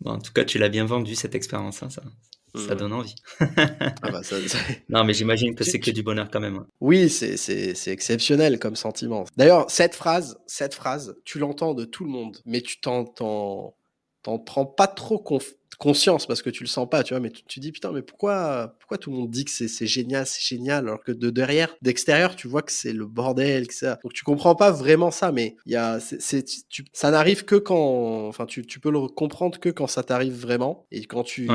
bon, en tout cas, tu l'as bien vendu cette expérience, hein, ça. Ça mmh. donne envie. ah bah ça, Non, mais j'imagine que c'est que du bonheur quand même. Hein. Oui, c'est exceptionnel comme sentiment. D'ailleurs, cette phrase, cette phrase, tu l'entends de tout le monde, mais tu t'en prends pas trop conscience parce que tu le sens pas, tu vois, mais tu, tu dis putain, mais pourquoi, pourquoi tout le monde dit que c'est génial, c'est génial, alors que de derrière, d'extérieur, tu vois que c'est le bordel, que ça. Donc tu comprends pas vraiment ça, mais il y a, c'est, ça n'arrive que quand, enfin, tu, tu peux le comprendre que quand ça t'arrive vraiment et quand tu,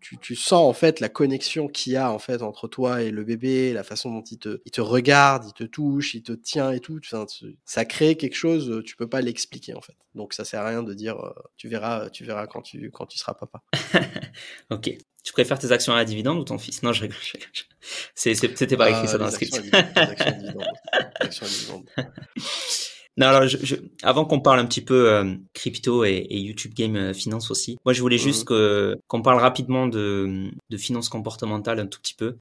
tu, tu, sens en fait la connexion qu'il y a en fait entre toi et le bébé, la façon dont il te, il te regarde, il te touche, il te tient et tout. Enfin, ça crée quelque chose, tu peux pas l'expliquer en fait. Donc ça sert à rien de dire, euh, tu verras, tu verras quand tu, quand tu seras papa. ok. Tu préfères tes actions à la dividende ou ton fils? Non, je rigole. C'était pas écrit ça dans la script. Non, alors, je, avant qu'on parle un petit peu euh, crypto et, YouTube Game euh, Finance aussi, moi je voulais mhm. juste que qu'on parle rapidement de, de finance comportementale un tout petit peu,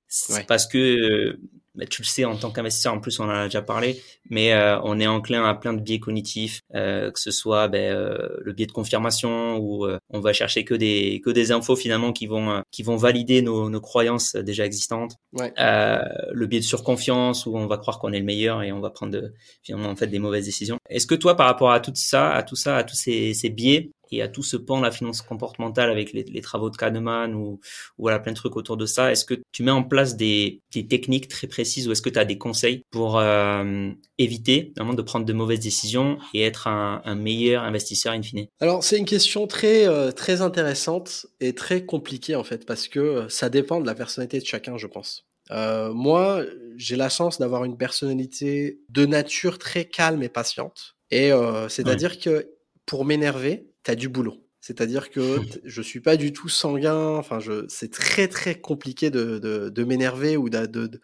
parce que euh, bah, tu le sais en tant qu'investisseur, en plus on en a déjà parlé, mais euh, on est enclin à plein de biais cognitifs, euh, que ce soit ben, euh, le biais de confirmation où on va chercher que des que des infos finalement qui vont qui vont valider nos, nos croyances déjà existantes, le biais de surconfiance où on va croire qu'on est le meilleur et on va prendre finalement en fait des mauvaises décisions. Est-ce que toi par rapport à tout ça, à tout ça, à tous ces, ces biais, et à tout ce pan de la finance comportementale avec les, les travaux de Kahneman ou, ou voilà plein de trucs autour de ça. Est-ce que tu mets en place des, des techniques très précises ou est-ce que tu as des conseils pour euh, éviter vraiment de prendre de mauvaises décisions et être un, un meilleur investisseur in fine? Alors c'est une question très euh, très intéressante et très compliquée en fait parce que ça dépend de la personnalité de chacun, je pense. Euh, moi, j'ai la chance d'avoir une personnalité de nature très calme et patiente. Et euh, c'est-à-dire que pour m'énerver, t'as du boulot. C'est-à-dire que je suis pas du tout sanguin. Enfin, je, c'est très très compliqué de, de, de m'énerver ou de, de,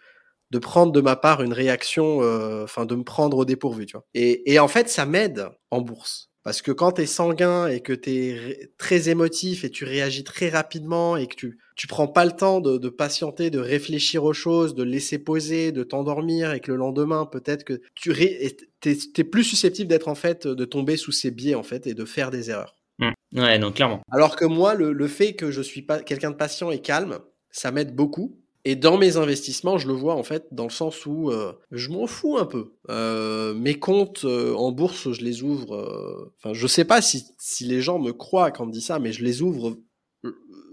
de, prendre de ma part une réaction, euh, enfin de me prendre au dépourvu, tu vois. Et, et en fait, ça m'aide en bourse. Parce que quand tu es sanguin et que tu es très émotif et tu réagis très rapidement et que tu tu prends pas le temps de, de patienter, de réfléchir aux choses, de laisser poser, de t'endormir et que le lendemain peut-être que tu es, es, plus susceptible d'être en fait de tomber sous ces biais en fait et de faire des erreurs. Mmh. Ouais, non, clairement. Alors que moi, le, le fait que je suis pas quelqu'un de patient et calme, ça m'aide beaucoup et dans mes investissements, je le vois en fait dans le sens où euh, je m'en fous un peu. Euh, mes comptes euh, en bourse, je les ouvre. Enfin, je sais pas si, si les gens me croient quand on me dit ça, mais je les ouvre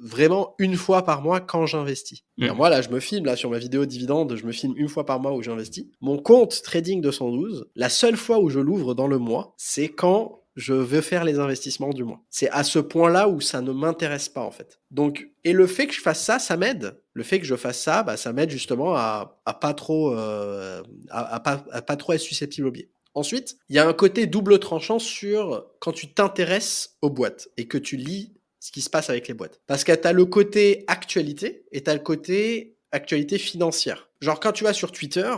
vraiment une fois par mois quand j'investis. Mmh. Moi là, je me filme là sur ma vidéo dividende, je me filme une fois par mois où j'investis. Mon compte Trading 212, la seule fois où je l'ouvre dans le mois, c'est quand je veux faire les investissements du mois. C'est à ce point-là où ça ne m'intéresse pas en fait. Donc, et le fait que je fasse ça, ça m'aide. Le fait que je fasse ça, bah, ça m'aide justement à, à pas trop, euh, à, à, pas, à pas trop être susceptible au biais. Ensuite, il y a un côté double tranchant sur quand tu t'intéresses aux boîtes et que tu lis ce qui se passe avec les boîtes. Parce que tu as le côté actualité et tu le côté actualité financière. Genre quand tu vas sur Twitter,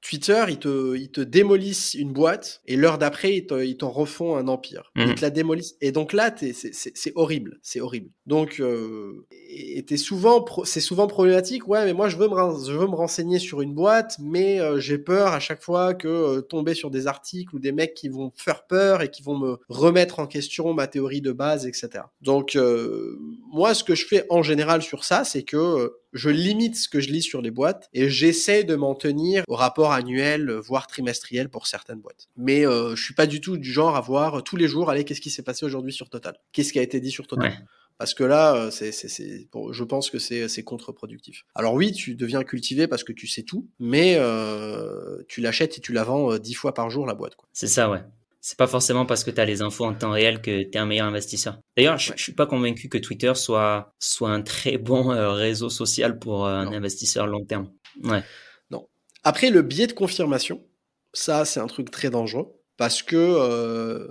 Twitter, ils te, ils te démolissent une boîte et l'heure d'après, ils t'en refont un empire. Mmh. Ils te la démolissent. Et donc là, c'est horrible. C'est horrible. Donc, euh, et souvent, c'est souvent problématique. Ouais, mais moi, je veux me, je veux me renseigner sur une boîte, mais euh, j'ai peur à chaque fois que euh, tomber sur des articles ou des mecs qui vont faire peur et qui vont me remettre en question ma théorie de base, etc. Donc, euh, moi, ce que je fais en général sur ça, c'est que je limite ce que je lis sur les boîtes et j'essaie de m'en tenir au rapport annuel, voire trimestriel pour certaines boîtes. Mais euh, je suis pas du tout du genre à voir tous les jours, allez, qu'est-ce qui s'est passé aujourd'hui sur Total? Qu'est-ce qui a été dit sur Total? Ouais. Parce que là, euh, c'est, bon, je pense que c'est, contre-productif. Alors oui, tu deviens cultivé parce que tu sais tout, mais euh, tu l'achètes et tu la vends euh, dix fois par jour la boîte. Quoi. C'est ça, ouais c'est pas forcément parce que tu as les infos en temps réel que tu es un meilleur investisseur. D'ailleurs, je, je suis pas convaincu que Twitter soit soit un très bon euh, réseau social pour euh, un investisseur long terme. Ouais. Non. Après le biais de confirmation, ça c'est un truc très dangereux parce que euh,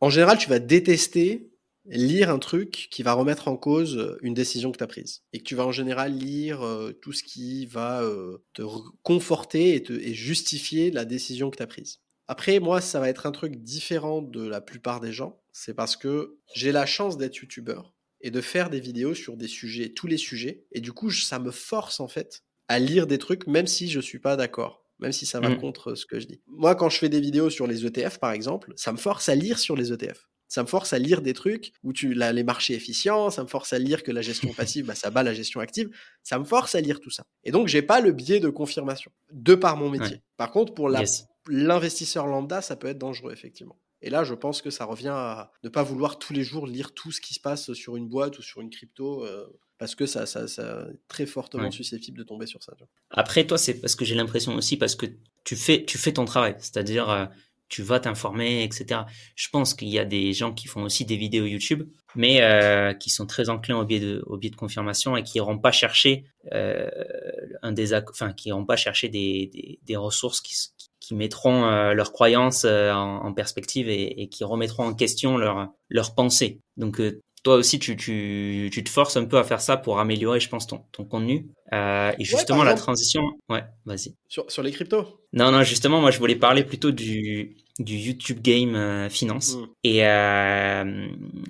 en général, tu vas détester lire un truc qui va remettre en cause une décision que tu as prise et que tu vas en général lire tout ce qui va te conforter et, te, et justifier la décision que tu as prise. Après, moi, ça va être un truc différent de la plupart des gens. C'est parce que j'ai la chance d'être youtubeur et de faire des vidéos sur des sujets, tous les sujets. Et du coup, ça me force en fait à lire des trucs, même si je suis pas d'accord, même si ça va mmh. contre ce que je dis. Moi, quand je fais des vidéos sur les ETF, par exemple, ça me force à lire sur les ETF. Ça me force à lire des trucs où tu là, les marchés efficients, ça me force à lire que la gestion passive, bah, ça bat la gestion active. Ça me force à lire tout ça. Et donc, j'ai pas le biais de confirmation de par mon métier. Ouais. Par contre, pour la yes l'investisseur lambda, ça peut être dangereux, effectivement. Et là, je pense que ça revient à ne pas vouloir tous les jours lire tout ce qui se passe sur une boîte ou sur une crypto, euh, parce que ça, ça, ça est très fortement ouais. susceptible de tomber sur ça. Après, toi, c'est parce que j'ai l'impression aussi parce que tu fais, tu fais ton travail, c'est-à-dire euh, tu vas t'informer, etc. Je pense qu'il y a des gens qui font aussi des vidéos YouTube, mais euh, qui sont très enclins au biais de, au biais de confirmation et qui n'iront pas chercher un des, enfin, qui n'iront pas chercher des, des, des ressources qui, qui mettront euh, leurs croyances euh, en, en, perspective et, et, qui remettront en question leur leur pensée. Donc euh, toi aussi tu, tu, tu te forces un peu à faire ça pour améliorer, je pense, ton, ton contenu. Et justement ouais, la exemple, transition, ouais, vas-y. Sur, sur les cryptos? Non non, justement moi je voulais parler plutôt du du YouTube Game Finance. Mmh. Et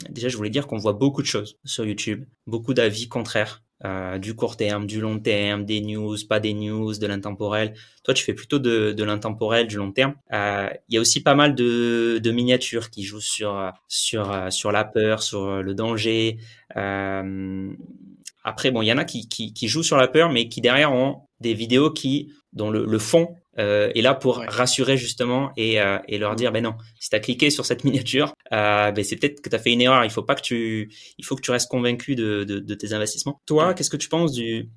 déjà, je voulais dire qu'on voit beaucoup de choses sur YouTube, beaucoup d'avis contraires euh, du court terme, du long terme, des news, pas des news, de l'intemporel. Toi, tu fais plutôt de, de l'intemporel, du long terme. Euh, il y a aussi pas mal de, de miniatures qui jouent sur sur sur la peur, sur le danger. Euh, après, bon, il y en a qui, qui, qui jouent sur la peur, mais qui derrière ont des vidéos qui dont le, le fond euh, est là pour ouais. rassurer justement et, euh, et leur dire ben non si tu as cliqué sur cette miniature euh, ben c'est peut-être que tu as fait une erreur. Il faut pas que tu il faut que tu restes convaincu de, de, de tes investissements. Toi ouais. qu'est-ce que tu penses du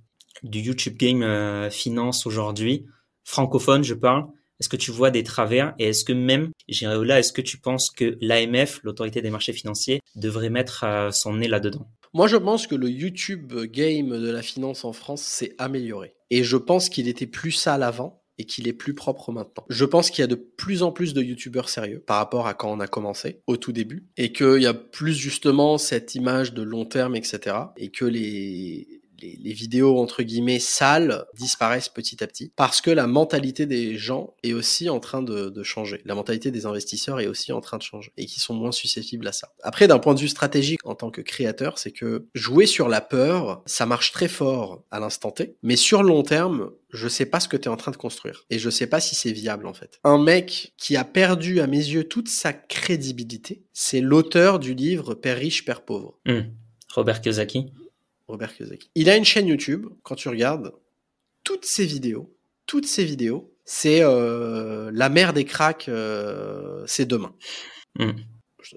du YouTube game euh, finance aujourd'hui? Francophone je parle. Est-ce que tu vois des travers? Et est-ce que même j'irai au-delà est-ce que tu penses que l'AMF l'autorité des marchés financiers devrait mettre euh, son nez là-dedans? Moi, je pense que le YouTube game de la finance en France s'est amélioré. Et je pense qu'il était plus sale avant et qu'il est plus propre maintenant. Je pense qu'il y a de plus en plus de youtubeurs sérieux par rapport à quand on a commencé au tout début et qu'il y a plus justement cette image de long terme, etc. Et que les, les, vidéos entre guillemets sales disparaissent petit à petit parce que la mentalité des gens est aussi en train de, changer. La mentalité des investisseurs est aussi en train de changer et qui sont moins susceptibles à ça. Après, d'un point de vue stratégique en tant que créateur, c'est que jouer sur la peur, ça marche très fort à l'instant T, mais sur le long terme, je sais pas ce que tu es en train de construire et je sais pas si c'est viable en fait. Un mec qui a perdu à mes yeux toute sa crédibilité, c'est l'auteur du livre Père riche, Père pauvre. Hmm. Robert Kiyosaki. Robert Kiyosaki. Il a une chaîne YouTube, quand tu regardes, toutes ses vidéos, toutes ses vidéos, c'est euh, la mère des cracks, euh, c'est demain. Hmm.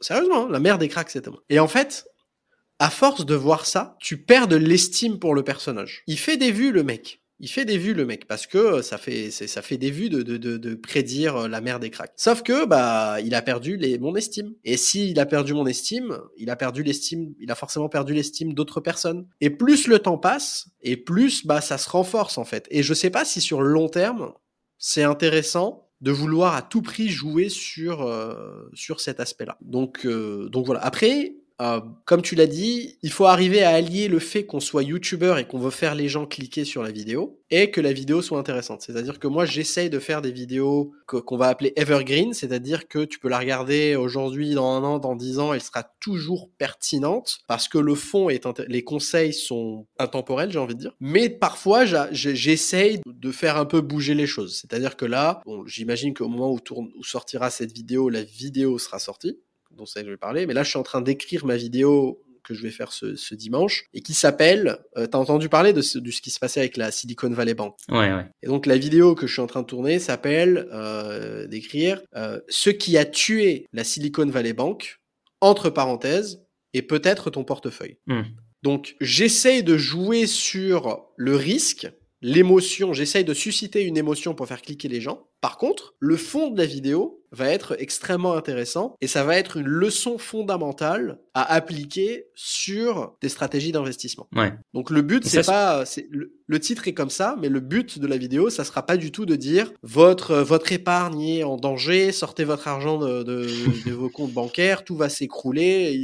Sérieusement, hein, la mère des cracks, c'est demain. Et en fait, à force de voir ça, tu perds de l'estime pour le personnage. Il fait des vues, le mec il fait des vues le mec parce que ça fait ça fait des vues de, de, de, prédire euh, la mère des cracks. Sauf que bah il a perdu les, mon estime. Et s'il a perdu mon estime, il a perdu l'estime, il a forcément perdu l'estime d'autres personnes. Et plus le temps passe, et plus bah ça se renforce en fait. Et je sais pas si sur le long terme c'est intéressant de vouloir à tout prix jouer sur euh, sur cet aspect-là. Donc euh, donc voilà. Après euh, comme tu l'as dit, il faut arriver à allier le fait qu'on soit youtubeur et qu'on veut faire les gens cliquer sur la vidéo et que la vidéo soit intéressante. C'est-à-dire que moi, j'essaye de faire des vidéos qu'on va appeler evergreen, c'est-à-dire que tu peux la regarder aujourd'hui, dans un an, dans dix ans, elle sera toujours pertinente parce que le fond est, les conseils sont intemporels, j'ai envie de dire. Mais parfois, j'essaye de faire un peu bouger les choses. C'est-à-dire que là, bon, j'imagine qu'au moment où, tourne, où sortira cette vidéo, la vidéo sera sortie dont ça je vais parler. Mais là, je suis en train d'écrire ma vidéo que je vais faire ce, dimanche et qui s'appelle. Euh, T'as entendu parler de ce, qui se passait avec la Silicon Valley Bank? Ouais, ouais. Et donc la vidéo que je suis en train de tourner s'appelle euh, d'écrire euh, ce qui a tué la Silicon Valley Bank entre parenthèses et peut-être ton portefeuille. Hmm. Donc j'essaye de jouer sur le risque, l'émotion. J'essaye de susciter une émotion pour faire cliquer les gens. Par contre, le fond de la vidéo va être extrêmement intéressant et ça va être une leçon fondamentale à appliquer sur des stratégies d'investissement. Ouais. Donc le but c'est pas c'est le, titre est comme ça mais le but de la vidéo ça sera pas du tout de dire votre votre épargne est en danger, sortez votre argent de, de, vos comptes bancaires, tout va s'écrouler,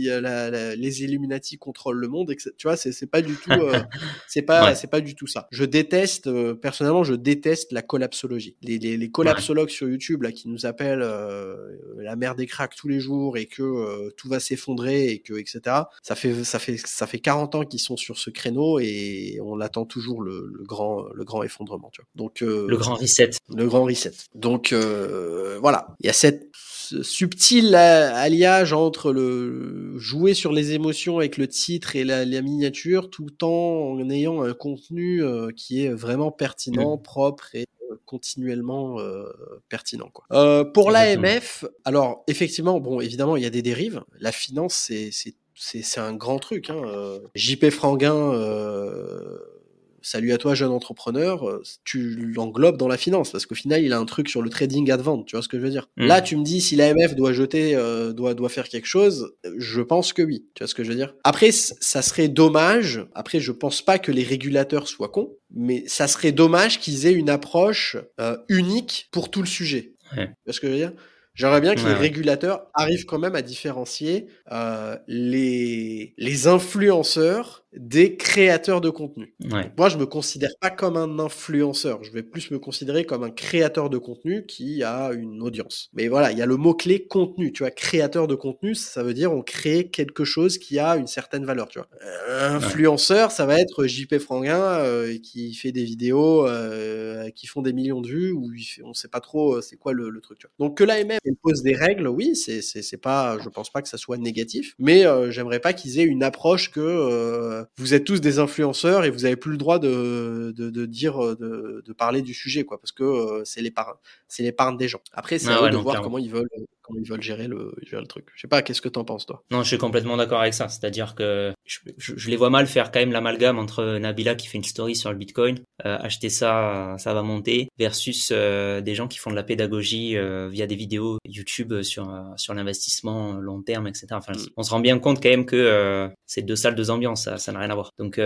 les Illuminati contrôlent le monde etc. Tu vois, c'est pas du tout euh, c'est pas c'est pas du tout ça. Je déteste euh, personnellement je déteste la collapsologie. Les les, les collapsologues sur YouTube là qui nous appellent euh, la mer des cracks tous les jours et que tout va s'effondrer et que etc. Ça fait ça fait ça fait 40 ans qu'ils sont sur ce créneau et on attend toujours le, grand le grand effondrement. Tu vois. Donc euh, le grand reset. Le grand reset. Donc voilà, il y a cette subtil alliage entre le jouer sur les émotions avec le titre et la, miniature tout en ayant un contenu qui est vraiment pertinent, mmh. propre et continuellement euh, pertinent. Quoi. Euh, pour l'AMF, alors effectivement, bon, évidemment, il y a des dérives. La finance, c'est c'est un grand truc. Hein. Euh, JP Franguin salut à toi jeune entrepreneur, euh, tu l'englobes dans la finance parce qu'au final il a un truc sur le trading advant, tu vois ce que je veux dire? Mmh. Là tu me dis si l'AMF doit jeter, euh, doit doit faire quelque chose, je pense que oui, tu vois ce que je veux dire? Après ça serait dommage, après je pense pas que les régulateurs soient cons, mais ça serait dommage qu'ils aient une approche euh, unique pour tout le sujet. Tu vois ce que je veux dire? J'aimerais bien que les régulateurs arrivent quand même à différencier euh, les, les influenceurs des créateurs de contenu. moi, je me considère pas comme un influenceur. Je vais plus me considérer comme un créateur de contenu qui a une audience. Mais voilà, il y a le mot-clé contenu. Tu vois, créateur de contenu, ça veut dire on crée quelque chose qui a une certaine valeur. Tu vois. influenceur, ça va être JP Franguin euh, qui fait des vidéos euh, qui font des millions de vues ou on sait pas trop euh, c'est quoi le, truc. Tu vois. Donc que l'AMF pose des règles, oui, c'est c'est pas, je pense pas que ça soit négatif, mais j'aimerais pas qu'ils aient une approche que vous êtes tous des influenceurs et vous avez plus le droit de, de, dire, de, de, parler du sujet, quoi, parce que euh, c'est l'épargne, c'est l'épargne des gens. Après, c'est ah de voir comment ils veulent, comment ils veulent gérer le, gérer le truc. Je sais pas, qu'est-ce que t'en penses, toi? Non, je suis complètement d'accord avec ça. C'est-à-dire que je, je, les vois mal faire quand même l'amalgame entre Nabila qui fait une story sur le Bitcoin, euh, acheter ça, ça va monter, versus euh, des gens qui font de la pédagogie euh, via des vidéos YouTube sur sur l'investissement long terme, etc. Enfin, mm. on se rend bien compte quand même que c'est deux salles, deux ambiances, ça n'a rien à voir. Donc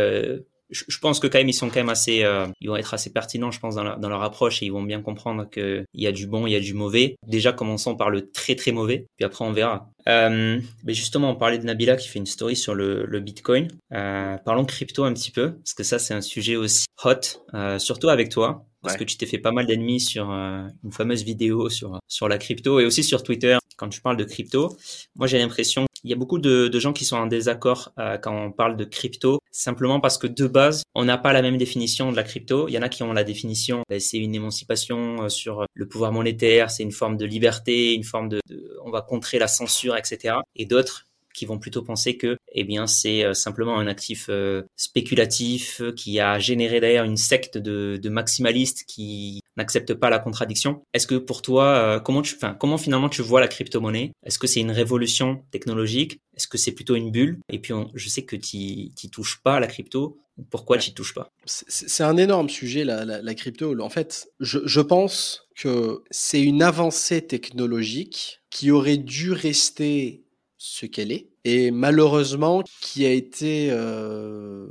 je, pense que quand même ils sont quand même assez, euh, ils vont être assez pertinents, je pense, dans, dans leur approche et ils vont bien comprendre qu'il y a du bon, il y a du mauvais. Déjà, commençons par le très très mauvais, puis après on verra. Euh, mais justement, on parlait de Nabila qui fait une story sur le, le Bitcoin. Euh, parlons crypto un petit peu, parce que ça c'est un sujet aussi hot, euh, surtout avec toi. Parce que tu t'es fait pas mal d'ennemis sur euh, une fameuse vidéo sur sur la crypto et aussi sur Twitter quand tu parles de crypto. Moi, j'ai l'impression il y a beaucoup de, de, gens qui sont en désaccord euh, quand on parle de crypto, simplement parce que de base, on n'a pas la même définition de la crypto. Il y en a qui ont la définition, ben, c'est une émancipation euh, sur le pouvoir monétaire, c'est une forme de liberté, une forme de, on va contrer la censure, etc. Et d'autres qui vont plutôt penser que eh bien c'est euh, simplement un actif euh, spéculatif euh, qui a généré d'ailleurs une secte de, maximalistes qui n'acceptent pas la contradiction. Est-ce que pour toi comment finalement tu vois la crypto-monnaie? Est-ce que c'est une révolution technologique? Est-ce que c'est plutôt une bulle? Et puis je sais que tu n'y touches pas à la crypto. Pourquoi tu n'y touches pas? C'est un énorme sujet, la, crypto. En fait, je pense que c'est une avancée technologique qui aurait dû rester ce qu'elle est, et malheureusement qui a été euh,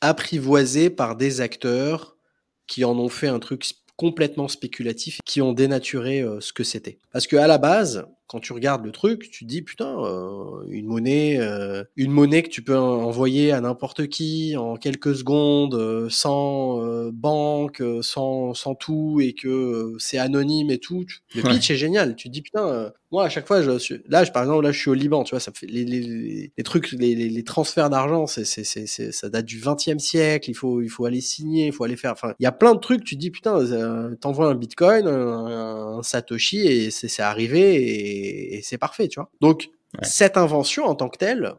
apprivoisée par des acteurs qui en ont fait un truc complètement spéculatif, qui ont dénaturé euh, ce que c'était. Parce que à la base, quand tu regardes le truc, tu te dis putain, euh, une monnaie, euh, une monnaie que tu peux envoyer à n'importe qui en quelques secondes, euh, sans banque, sans, sans tout, et que c'est anonyme et tout. Le pitch est génial. Tu te dis putain, moi à chaque fois, je suis là, je, par exemple, là je suis au Liban, tu vois, ça fait les, les, les trucs, les, les, transferts d'argent, c'est, c'est, c'est, ça date du 20e siècle. Il faut, il faut aller signer, il faut aller faire. Enfin, il y a plein de trucs. Tu te dis putain, t'envoies un Bitcoin, un, un Satoshi, et c'est arrivé. Et, et, c'est parfait, tu vois. Donc, cette invention en tant que telle,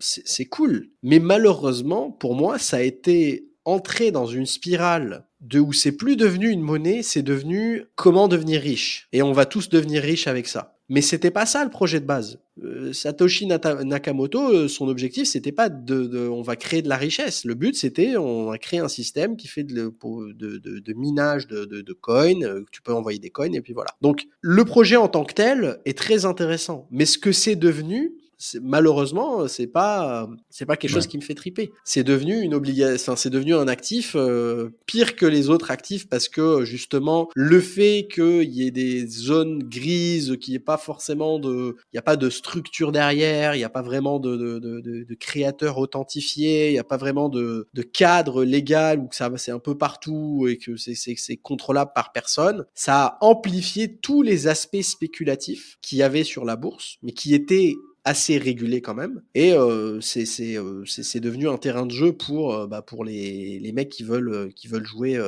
c'est cool. Mais malheureusement, pour moi, ça a été entré dans une spirale de où c'est plus devenu une monnaie, c'est devenu comment devenir riche. Et on va tous devenir riches avec ça. Mais c'était pas ça le projet de base. Euh, Satoshi Nakamoto, euh, son objectif, c'était pas de, on va créer de la richesse. Le but, c'était on va créer un système qui fait de, de, de minage de, de, coins. Euh, tu peux envoyer des coins et puis voilà. Donc le projet en tant que tel est très intéressant. Mais ce que c'est devenu, malheureusement, c'est pas c'est pas quelque chose qui me fait triper. C'est devenu une obligation, c'est devenu un actif euh, pire que les autres actifs parce que justement le fait qu'il y ait des zones grises, qu'il n'y ait pas forcément de, il y a pas de structure derrière, il n'y a pas vraiment de de, de, de créateur authentifié, il n'y a pas vraiment de, de cadre légal ou que ça c'est un peu partout et que c'est c'est c'est contrôlable par personne. Ça a amplifié tous les aspects spéculatifs qu'il y avait sur la bourse, mais qui étaient assez régulé quand même. Et euh, c'est euh, c'est devenu un terrain de jeu pour euh, bah, pour les, les mecs qui veulent qui veulent jouer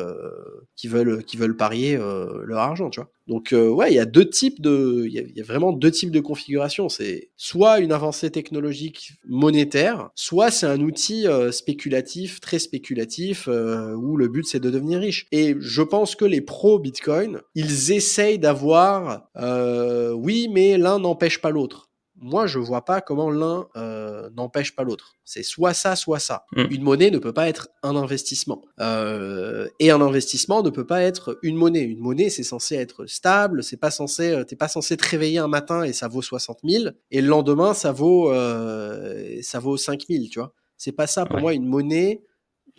qui veulent qui veulent parier leur argent, tu vois. Donc ouais, il y a deux types de il y, a vraiment deux types de configurations. C'est soit une avancée technologique monétaire, soit c'est un outil spéculatif, très spéculatif où le but c'est de devenir riche. Et je pense que les pros Bitcoin, ils essayent d'avoir oui, mais l'un n'empêche pas l'autre moi, je vois pas comment l'un euh, n'empêche pas l'autre. C'est soit ça, soit ça. Mm. Une monnaie ne peut pas être un investissement. Euh, et un investissement ne peut pas être une monnaie. Une monnaie, c'est censé être stable. C'est pas censé, euh, t'es pas censé te réveiller un matin et ça vaut 60 000 et le lendemain ça vaut ça vaut 5 000. Tu vois. C'est pas ça pour moi une monnaie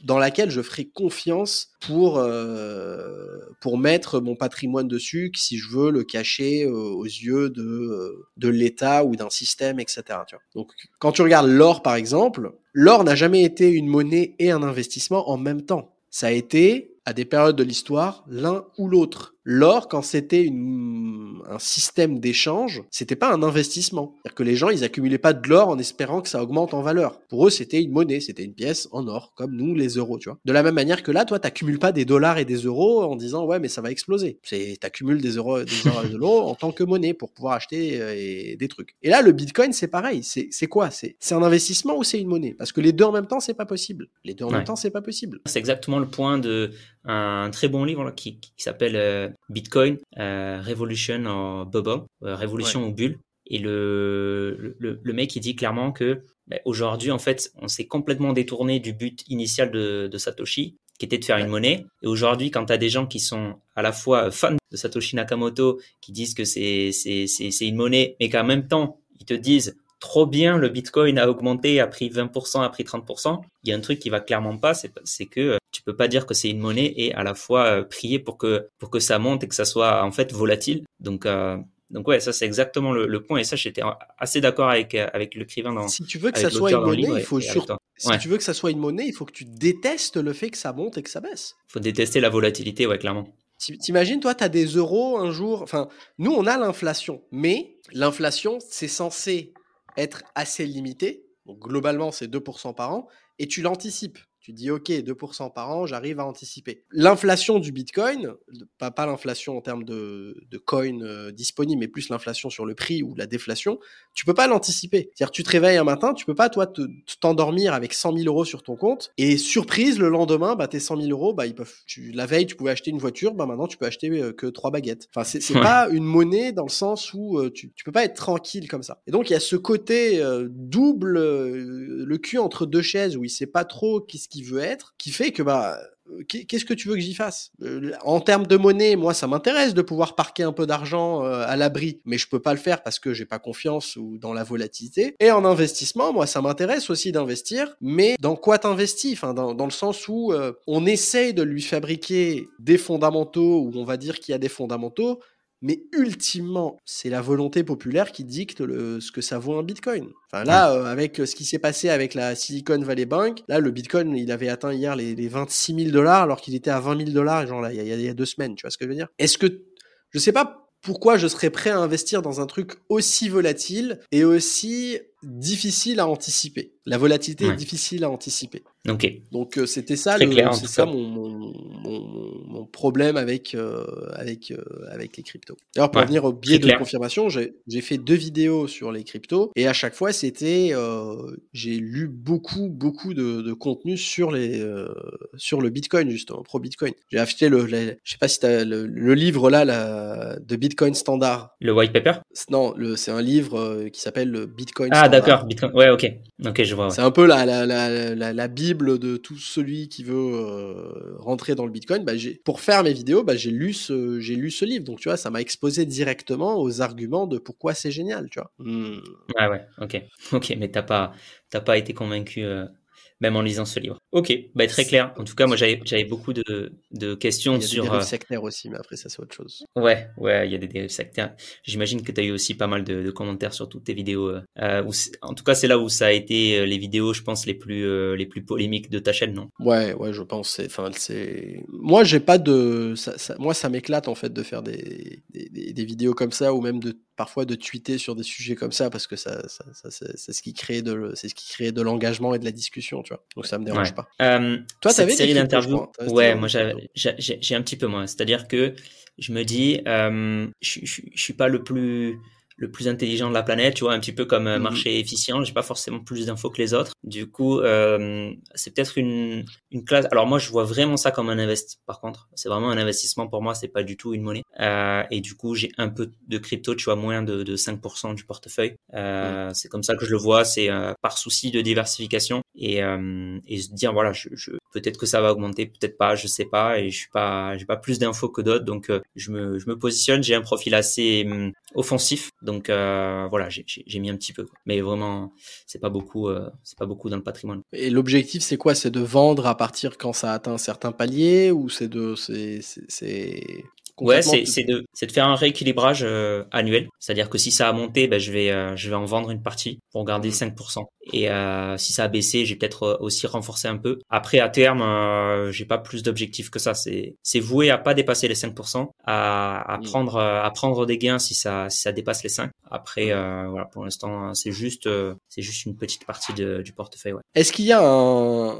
dans laquelle je ferai confiance pour euh, pour mettre mon patrimoine dessus si je veux le cacher euh, aux yeux de euh, de l'État ou d'un système etc tu vois. donc quand tu regardes l'or par exemple l'or n'a jamais été une monnaie et un investissement en même temps ça a été à des périodes de l'histoire l'un ou l'autre L'or, quand c'était un système d'échange, c'était pas un investissement. C'est-à-dire que les gens, ils accumulaient pas de l'or en espérant que ça augmente en valeur. Pour eux, c'était une monnaie, c'était une pièce en or, comme nous, les euros, tu vois. De la même manière que là, toi, t'accumules pas des dollars et des euros en disant, ouais, mais ça va exploser. C'est, t'accumules des euros, des euros et de l'euro en tant que monnaie pour pouvoir acheter euh, des trucs. Et là, le bitcoin, c'est pareil. C'est, c'est quoi? C'est, c'est un investissement ou c'est une monnaie? Parce que les deux en même temps, c'est pas possible. Les deux en même temps, c'est pas possible. C'est exactement le point de, un très bon livre qui, s'appelle Bitcoin Revolution or Bubble, Révolution ou bulle. Et le, le, mec, il dit clairement que ben, aujourd'hui, en fait, on s'est complètement détourné du but initial de, de Satoshi, qui était de faire une monnaie. Et aujourd'hui, quand tu as des gens qui sont à la fois fans de Satoshi Nakamoto, qui disent que c'est une monnaie, mais qu'en même temps, ils te disent trop bien, le Bitcoin a augmenté, a pris 20%, a pris 30%. Il y a un truc qui va clairement pas, c'est que euh, tu peux pas dire que c'est une monnaie et à la fois euh, prier pour que pour que ça monte et que ça soit en fait volatile. Donc euh, donc ouais, ça c'est exactement le, point et ça j'étais assez d'accord avec avec l'écrivain dans. Si tu veux que ça soit une monnaie, il faut surtout. Si tu veux que ça soit une monnaie, il faut que tu détestes le fait que ça monte et que ça baisse. Il faut détester la volatilité, ouais, clairement. T'imagines, toi, tu as des euros un jour. Enfin, nous, on a l'inflation, mais l'inflation, c'est censé être assez limité. Donc, globalement, c'est 2% par an, et tu l'anticipes. Tu dis, OK, 2% par an, j'arrive à anticiper. L'inflation du Bitcoin, pas, pas l'inflation en termes de, de coins euh, disponibles, mais plus l'inflation sur le prix ou la déflation, tu peux pas l'anticiper. C'est-à-dire, tu te réveilles un matin, tu peux pas, toi, t'endormir avec 100 000 euros sur ton compte, et surprise, le lendemain, bah, tes 100 000 euros, bah, ils peuvent, tu, la veille, tu pouvais acheter une voiture, bah, maintenant, tu peux acheter euh, que trois baguettes. Enfin, c'est pas une monnaie dans le sens où euh, tu, tu peux pas être tranquille comme ça. Et donc, il y a ce côté double, le cul entre deux chaises où il sait pas trop qu'est-ce qui veut être, qui fait que bah euh, qu'est-ce que tu veux que j'y fasse? Euh, En termes de monnaie, moi, ça m'intéresse de pouvoir parquer un peu d'argent euh, à l'abri, mais je peux pas le faire parce que j'ai pas confiance ou dans la volatilité. Et en investissement, moi, ça m'intéresse aussi d'investir, mais dans quoi t'investis? Enfin, dans, dans, le sens où on essaye de lui fabriquer des fondamentaux, ou on va dire qu'il y a des fondamentaux, mais ultimement, c'est la volonté populaire qui dicte le, ce que ça vaut un Bitcoin. Enfin là, euh, avec euh, ce qui s'est passé avec la Silicon Valley Bank, là, le Bitcoin, il avait atteint hier les, les 26 000 dollars alors qu'il était à 20 000 dollars, genre là, il y, a, il y a deux semaines, tu vois ce que je veux dire? Est-ce que, je sais pas pourquoi je serais prêt à investir dans un truc aussi volatile et aussi difficile à anticiper. La volatilité est difficile à anticiper. Ok. Donc euh, c'était ça, c'est ça mon, mon, mon, problème avec euh, avec euh, avec les cryptos. Alors pour revenir au biais de confirmation, j'ai fait deux vidéos sur les cryptos et à chaque fois c'était j'ai lu beaucoup beaucoup de, de contenu sur les sur le Bitcoin justement pro Bitcoin. J'ai acheté le, je sais pas si tu as le, le, livre là la, de Bitcoin standard. Le white paper? Non, c'est un livre qui s'appelle Bitcoin. Ah d'accord, Bitcoin. Ouais, ok, ok, je vois. C'est un peu la, la, la, la, bible de tout celui qui veut euh, rentrer dans le Bitcoin. Bah, pour faire mes vidéos, bah, j'ai lu ce j'ai lu ce livre. Donc tu vois, ça m'a exposé directement aux arguments de pourquoi c'est génial, tu vois. Hmm. Ouais, ouais, ok, ok, mais t'as pas t'as pas été convaincu. Euh, même en lisant ce livre. Ok, bah, très clair. En tout cas, moi j'avais beaucoup de, de questions il y a sur. Des dérives euh, sectaires aussi, mais après ça c'est autre chose. Ouais, ouais, il y a des dérives sectaires. J'imagine que tu as eu aussi pas mal de, de, commentaires sur toutes tes vidéos. Euh, euh en tout cas, c'est là où ça a été les vidéos, je pense, les plus les plus polémiques de ta chaîne, non? Ouais, ouais, je pense. Enfin, c'est. Moi, j'ai pas de. Ça, ça... Moi, ça m'éclate en fait de faire des, des, des vidéos comme ça ou même de parfois de tweeter sur des sujets comme ça parce que ça, ça, c'est ce qui crée de c'est ce qui crée de l'engagement et de la discussion tu vois donc ça me dérange pas euh, toi t'avais série d'interviews ouais moi j'ai un petit peu moins c'est à dire que je me dis euh, je, je, je suis pas le plus le plus intelligent de la planète, tu vois, un petit peu comme un mhm. marché efficient. J'ai pas forcément plus d'infos que les autres. Du coup, euh, c'est peut-être une, une classe. Alors moi, je vois vraiment ça comme un investissement. Par contre, c'est vraiment un investissement pour moi. C'est pas du tout une monnaie. Euh, et du coup, j'ai un peu de crypto, tu vois, moins de, de 5% du portefeuille. Euh, C'est comme ça que je le vois. C'est euh, par souci de diversification et, euh, et se dire voilà, je, je peut-être que ça va augmenter, peut-être pas, je sais pas. Et je suis pas, j'ai pas plus d'infos que d'autres. Donc euh, je me, je me positionne. J'ai un profil assez hum, offensif. Donc euh, voilà, j'ai mis un petit peu, mais vraiment, c'est pas beaucoup, euh, c'est pas beaucoup dans le patrimoine. Et l'objectif, c'est quoi? C'est de vendre à partir quand ça atteint un certain palier ou c'est de, c'est Ouais, c'est de, de faire un rééquilibrage euh, annuel. C'est-à-dire que si ça a monté, ben, je, vais, euh, je vais en vendre une partie pour garder 5%. Mmh. Et euh, si ça a baissé, j'ai peut-être euh, aussi renforcé un peu. Après, à terme, euh, j'ai pas plus d'objectifs que ça. C'est voué à pas dépasser les 5%, à, à, mmh. prendre, à prendre des gains si ça, si ça dépasse les 5. Après, mmh. voilà, pour l'instant, c'est juste, c'est juste une petite partie de, du portefeuille. Ouais. Est-ce qu'il y a un,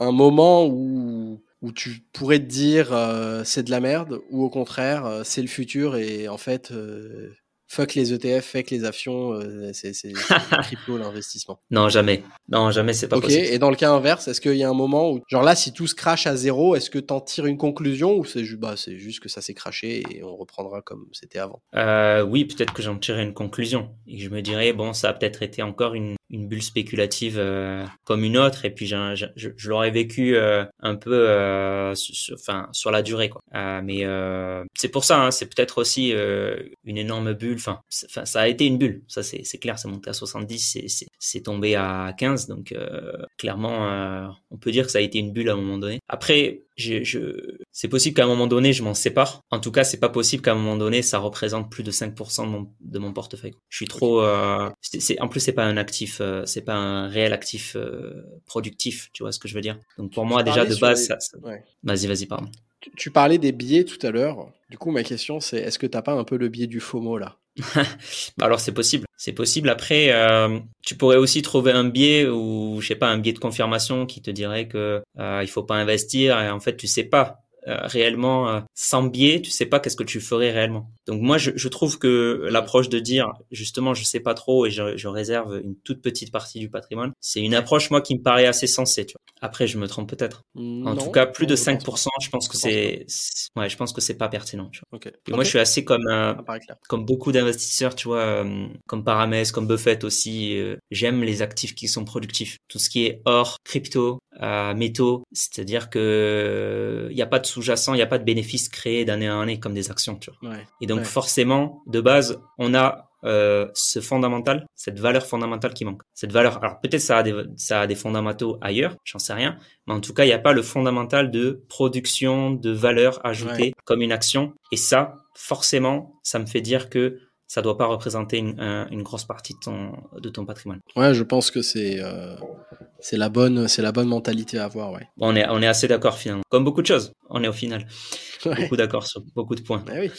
un moment où où tu pourrais te dire euh, c'est de la merde ou au contraire euh, c'est le futur et en fait euh, fuck les ETF, fuck les actions, euh, c'est crypto l'investissement. Non, jamais. Non, jamais, c'est pas Ok, possible. et dans le cas inverse, est-ce qu'il y a un moment où, genre là, si tout se crache à zéro, est-ce que t'en tires une conclusion ou c'est bah, c'est juste que ça s'est craché et on reprendra comme c'était avant? Euh, oui, peut-être que j'en tirerai une conclusion et je me dirais bon, ça a peut-être été encore une, une bulle spéculative euh, comme une autre et puis j'ai- j'ai- je, je l'aurais vécu euh, un peu, euh, enfin, sur la durée quoi. Euh, mais euh, c'est pour ça, hein, c'est peut-être aussi euh, une énorme bulle. Enfin, ça a été une bulle, ça c'est c'est clair. C'est monté à 70, c'est- tombé à 15, donc clairement, on peut dire que ça a été une bulle à un moment donné. Après, je, je... c'est possible qu'à un moment donné, je m'en sépare. En tout cas, c'est pas possible qu'à un moment donné, ça représente plus de 5% de mon, de mon portefeuille. Je suis trop. Euh... c'est- en plus, c'est pas un actif, euh, c'est pas un réel actif euh, productif. Tu vois ce que je veux dire Donc pour moi, déjà de base, les- ça. ça- Ouais. Vas-y, vas-y, pardon. Tu, tu parlais des billets tout à l'heure. Du coup, ma question, c'est est-ce que t'as pas un peu le biais du FOMO là? Bah alors c'est possible, c'est possible. Après, euh, tu pourrais aussi trouver un biais ou je sais pas un biais de confirmation qui te dirait que euh, il faut pas investir et en fait tu sais pas euh, réellement euh, sans biais, tu sais pas qu'est-ce que tu ferais réellement. Donc moi je, je trouve que l'approche de dire justement je sais pas trop et je, je réserve une toute petite partie du patrimoine, c'est une approche moi qui me paraît assez sensée. Tu vois. Après je me trompe peut-être. En Non, tout cas plus de je pense 5%, je pense que c'est ouais je pense que c'est pas pertinent. Tu vois. Et moi je suis assez comme euh, comme beaucoup d'investisseurs, tu vois, comme Paramès, comme Buffett aussi, j'aime les actifs qui sont productifs. Tout ce qui est or, crypto, euh, métaux, c'est-à-dire que il n'y a pas de sous-jacent, il n'y a pas de bénéfices créés d'année en année comme des actions, tu vois. Ouais. Et donc Ouais. forcément, de base, on a euh, ce fondamental, cette valeur fondamentale qui manque. Cette valeur, alors peut-être ça a des ça a des fondamentaux ailleurs, j'en sais rien, mais en tout cas il n'y a pas le fondamental de production de valeur ajoutée comme une action. Et ça, forcément, ça me fait dire que ça doit pas représenter une, un- une grosse partie de ton de ton patrimoine. Ouais, je pense que c'est euh, c'est la bonne c'est la bonne mentalité à avoir, ouais. Bon, on est on est assez d'accord finalement. Comme beaucoup de choses, on est au final Ouais. beaucoup d'accord sur beaucoup de points. Eh oui.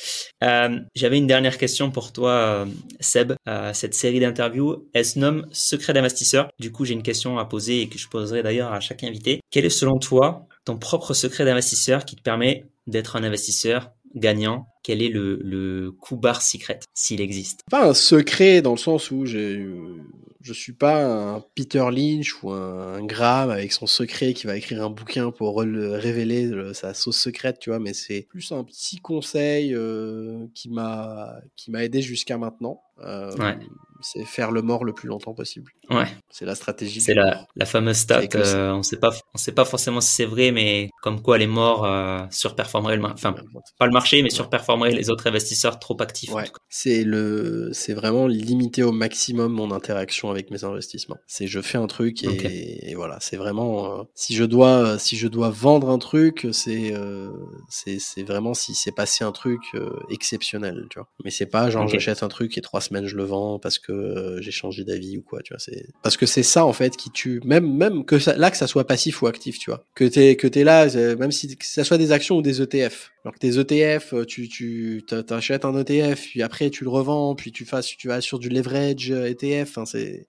Euh, J'avais une dernière question pour toi, euh, Seb. Euh, cette série d'interviews, elle se nomme Secret d'investisseur. Du coup, j'ai une question à poser et que je poserai d'ailleurs à chaque invité. Quel est selon toi ton propre secret d'investisseur qui te permet d'être un investisseur gagnant Quel est le, le coup barre secret, s'il existe pas un secret dans le sens où je je suis pas un Peter Lynch ou un, un Graham avec son secret qui va écrire un bouquin pour révéler le- sa sauce secrète, tu vois. Mais c'est plus un petit conseil euh, qui m'a qui m'a aidé jusqu'à maintenant. Euh, Ouais. C'est faire le mort le plus longtemps possible. Ouais, C'est la stratégie. c'est la, la fameuse stat. Euh, on sait pas, on sait pas forcément si c'est vrai, mais comme quoi les morts surperformeraient le, enfin pas le marché, mais surperformeraient les autres investisseurs trop actifs. Ouais, c'est le, c'est vraiment limiter au maximum mon interaction avec mes investissements. C'est je fais un truc et, voilà, c'est vraiment euh, si je dois, si je dois vendre un truc, c'est, euh, c'est, vraiment si c'est passé un truc euh, exceptionnel, tu vois. Mais c'est pas genre j'achète un truc et trois semaines je le vends parce que euh, j'ai changé d'avis ou quoi, tu vois. C'est parce que c'est ça en fait qui tue, même même que ça, là que ça soit passif ou actif, tu vois. Que t'es que t'es là, même si que ça soit des actions ou des ETF. Alors que tes ETF, tu tu t'a- t'achètes un ETF, puis après tu le revends, puis tu fasses tu vas sur du leverage euh, ETF. Hein, c'est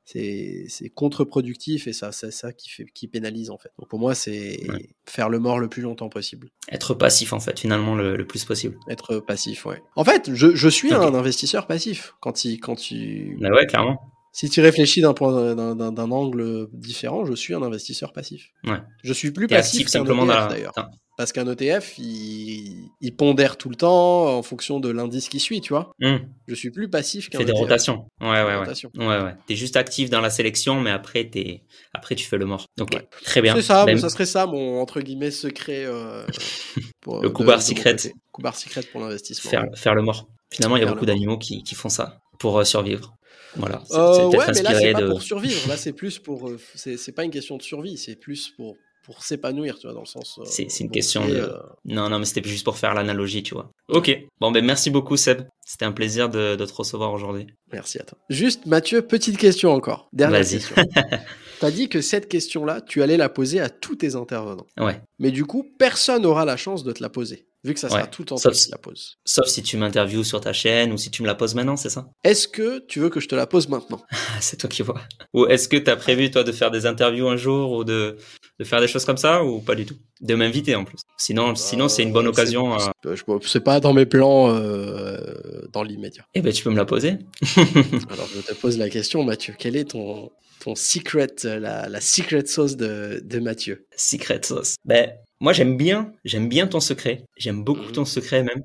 contre-productif et ça c'est ça qui fait qui pénalise en fait. Donc pour moi c'est Ouais. faire le mort le plus longtemps possible, Être passif en fait, finalement le, le plus possible. être passif. Ouais. En fait, je je suis un investisseur passif quand il quand tu Bah ouais, clairement. Si tu réfléchis d'un point d'un- angle différent, je suis un investisseur passif. Ouais. Je suis plus passif qu'un ETF la. d'ailleurs. Parce qu'un ETF, il, il pondère tout le temps en fonction de l'indice qui suit, tu vois. Hmm, Je suis plus passif qu'un fais des ETF. rotations. Ouais, ouais, ouais. Rotation. Ouais, ouais. T'es juste actif dans la sélection, mais après, t'es, après, tu fais le mort. Ouais. Très bien. C'est ça, Ben, bon, ça serait ça mon entre guillemets secret. euh, pour, Le de- coup de secret. Coup secret pour l'investissement. faire, faire le mort. Finalement, il y a beaucoup d'animaux qui, qui font ça pour euh, survivre. Voilà. C'est Euh, c'est ouais, peut-être mais là c'est pas de. pour survivre. Là c'est plus pour. euh, c'est c'est pas une question de survie, c'est plus pour pour s'épanouir, tu vois, dans le sens. euh, C'est- c'est une question de- euh, Non, non, mais c'était juste pour faire l'analogie, tu vois. Ok. Bon, ben merci beaucoup, Seb. C'était un plaisir de, de te recevoir aujourd'hui. Merci à toi. Juste Mathieu, petite question encore. Dernière Vas-y. question. T'as dit que cette question-là, tu allais la poser à tous tes intervenants. Ouais. Mais du coup, personne n'aura la chance de te la poser. Vu que ça sera tout en sauf si, la pose. Sauf si tu m'interviews sur ta chaîne ou si tu me la poses maintenant, c'est ça? Est-ce que tu veux que je te la pose maintenant? C'est toi qui vois. Ou est-ce que tu as prévu, toi, de faire des interviews un jour ou de, de faire des choses comme ça ou pas du tout? De m'inviter en plus. Sinon, sinon c'est une bonne euh, occasion. C'est pas dans mes plans euh, dans l'immédiat. Eh ben, tu peux me la poser. Alors, je te pose la question, Mathieu. Quel est ton, ton secret, la, la secret sauce de, de Mathieu? Secret sauce. Ben, moi, j'aime bien, j'aime bien ton secret. J'aime beaucoup mhm. ton secret même.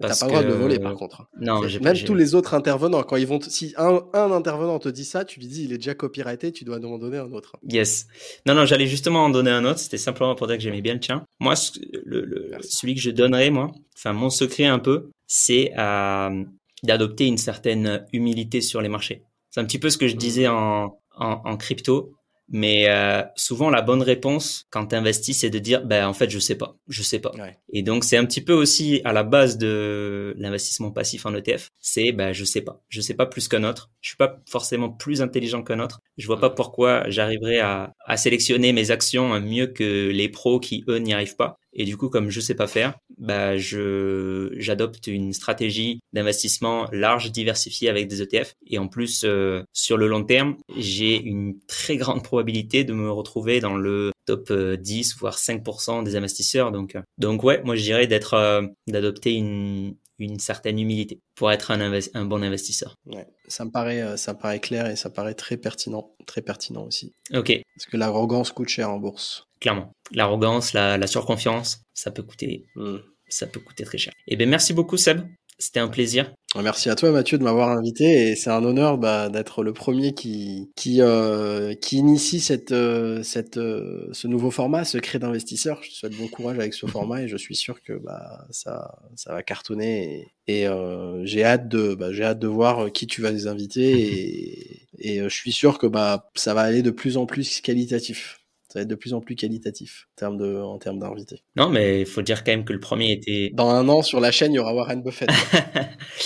T'as pas le droit de le voler par contre. Non, même tous les autres intervenants, quand ils vont, si un, un, intervenant te dit ça, tu lui dis il est déjà copyrighté, tu dois en donner un autre. Yes. Non, non, j'allais justement en donner un autre. C'était simplement pour dire que j'aimais bien le tien. Moi, le, celui que je donnerais, moi, enfin mon secret un peu, c'est euh, d'adopter une certaine humilité sur les marchés. C'est un petit peu ce que je disais en, en, en crypto. Mais euh, souvent, la bonne réponse quand tu investis, c'est de dire, ben en fait, je sais pas, je sais pas. Et donc, c'est un petit peu aussi à la base de l'investissement passif en ETF. C'est, ben je sais pas, je sais pas plus qu'un autre. Je suis pas forcément plus intelligent qu'un autre. Je vois pas pourquoi j'arriverai à, à sélectionner mes actions mieux que les pros qui eux n'y arrivent pas. Et du coup, comme je sais pas faire, bah je j'adopte une stratégie d'investissement large, diversifiée avec des ETF. Et en plus, euh, sur le long terme, j'ai une très grande probabilité de me retrouver dans le top 10 euh, voire 5% des investisseurs. Donc, euh, donc ouais, moi je dirais d'être d'adopter une une certaine humilité pour être un, un bon investisseur. Ouais, ça me paraît ça me paraît clair et ça paraît très pertinent, très pertinent aussi. Ok. Parce que l'arrogance coûte cher en bourse clairement. L'arrogance, la, surconfiance, ça peut coûter, hmm. ça peut coûter très cher. Eh bien, merci beaucoup, Seb. C'était un plaisir. Merci à toi Mathieu de m'avoir invité et c'est un honneur bah, d'être le premier qui qui euh, qui initie cette euh, cette euh, ce nouveau format secret d'investisseur. Je te souhaite bon courage avec ce format et je suis sûr que bah ça ça va cartonner et, et j'ai hâte de bah, j'ai hâte de voir qui tu vas les inviter et et je suis sûr que bah ça va aller de plus en plus qualitatif ça va être de plus en plus qualitatif en termes de, en termes d'invités. Non, mais il faut dire quand même que le premier était. Dans un an, sur la chaîne, il y aura Warren Buffett.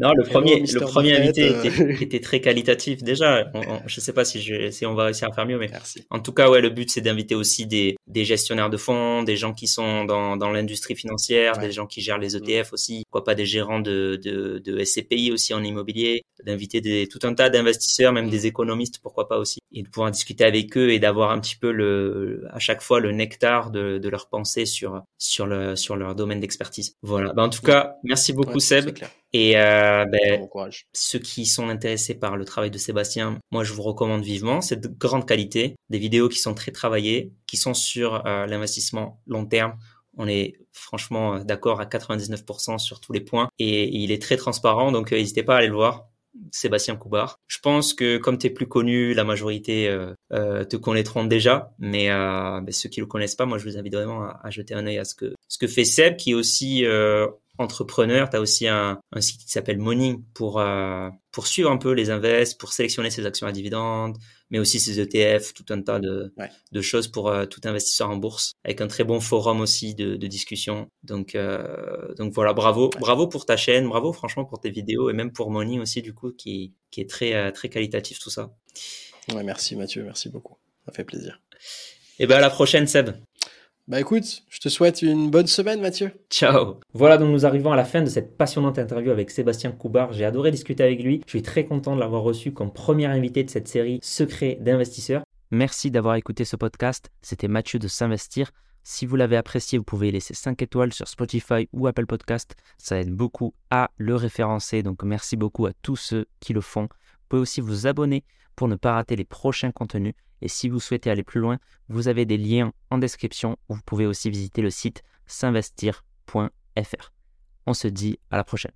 Non, le premier, le premier invité euh. était, très qualitatif. Déjà, je ne sais pas si, je, si on va réussir à faire mieux, mais Merci. en tout cas, ouais, le but c'est d'inviter aussi des, des gestionnaires de fonds, des gens qui sont dans, dans l'industrie financière, des gens qui gèrent les ETF aussi, pourquoi pas des gérants de, de, de SCPI aussi en immobilier, d'inviter tout un tas d'investisseurs, même des économistes, pourquoi pas aussi, et de pouvoir discuter avec eux et d'avoir un petit peu le, à chaque fois le nectar de, de leur pensée sur, sur, le, sur leur domaine d'expertise. Voilà. Bah, en tout cas, merci beaucoup Seb. Et euh, ben, ceux qui sont intéressés par le travail de Sébastien, moi je vous recommande vivement. C'est de grande qualité, des vidéos qui sont très travaillées, qui sont sur euh, l'investissement long terme. On est franchement euh, d'accord à 99% sur tous les points et, il est très transparent, donc n'hésitez pas à aller le voir. Sébastien Coubard. Je pense que comme tu es plus connu, la majorité euh, te connaîtront déjà, mais ben, ceux qui le connaissent pas, moi je vous invite vraiment à, à, jeter un œil à ce que ce que fait Seb, qui est aussi entrepreneur, tu as aussi un, un, site qui s'appelle Morning pour, euh, pour suivre un peu les invests, pour sélectionner ses actions à dividendes, mais aussi ses ETF, tout un tas de, de choses pour euh, tout investisseur en bourse, avec un très bon forum aussi de, de discussion. Donc, euh, donc voilà, bravo, bravo pour ta chaîne, bravo franchement pour tes vidéos et même pour Morning aussi du coup qui, qui est très, euh, très qualitatif tout ça. Ouais, merci Mathieu, merci beaucoup, ça fait plaisir. Et ben à la prochaine Seb. Bah écoute, je te souhaite une bonne semaine Mathieu. Ciao. Voilà donc nous arrivons à la fin de cette passionnante interview avec Sébastien Coubard. J'ai adoré discuter avec lui. Je suis très content de l'avoir reçu comme premier invité de cette série Secret d'investisseurs. Merci d'avoir écouté ce podcast. C'était Mathieu de S'investir. Si vous l'avez apprécié, vous pouvez laisser 5 étoiles sur Spotify ou Apple Podcast. Ça aide beaucoup à le référencer. Donc merci beaucoup à tous ceux qui le font. Vous pouvez aussi vous abonner pour ne pas rater les prochains contenus. Et si vous souhaitez aller plus loin, vous avez des liens en description où vous pouvez aussi visiter le site s'investir.fr. On se dit à la prochaine.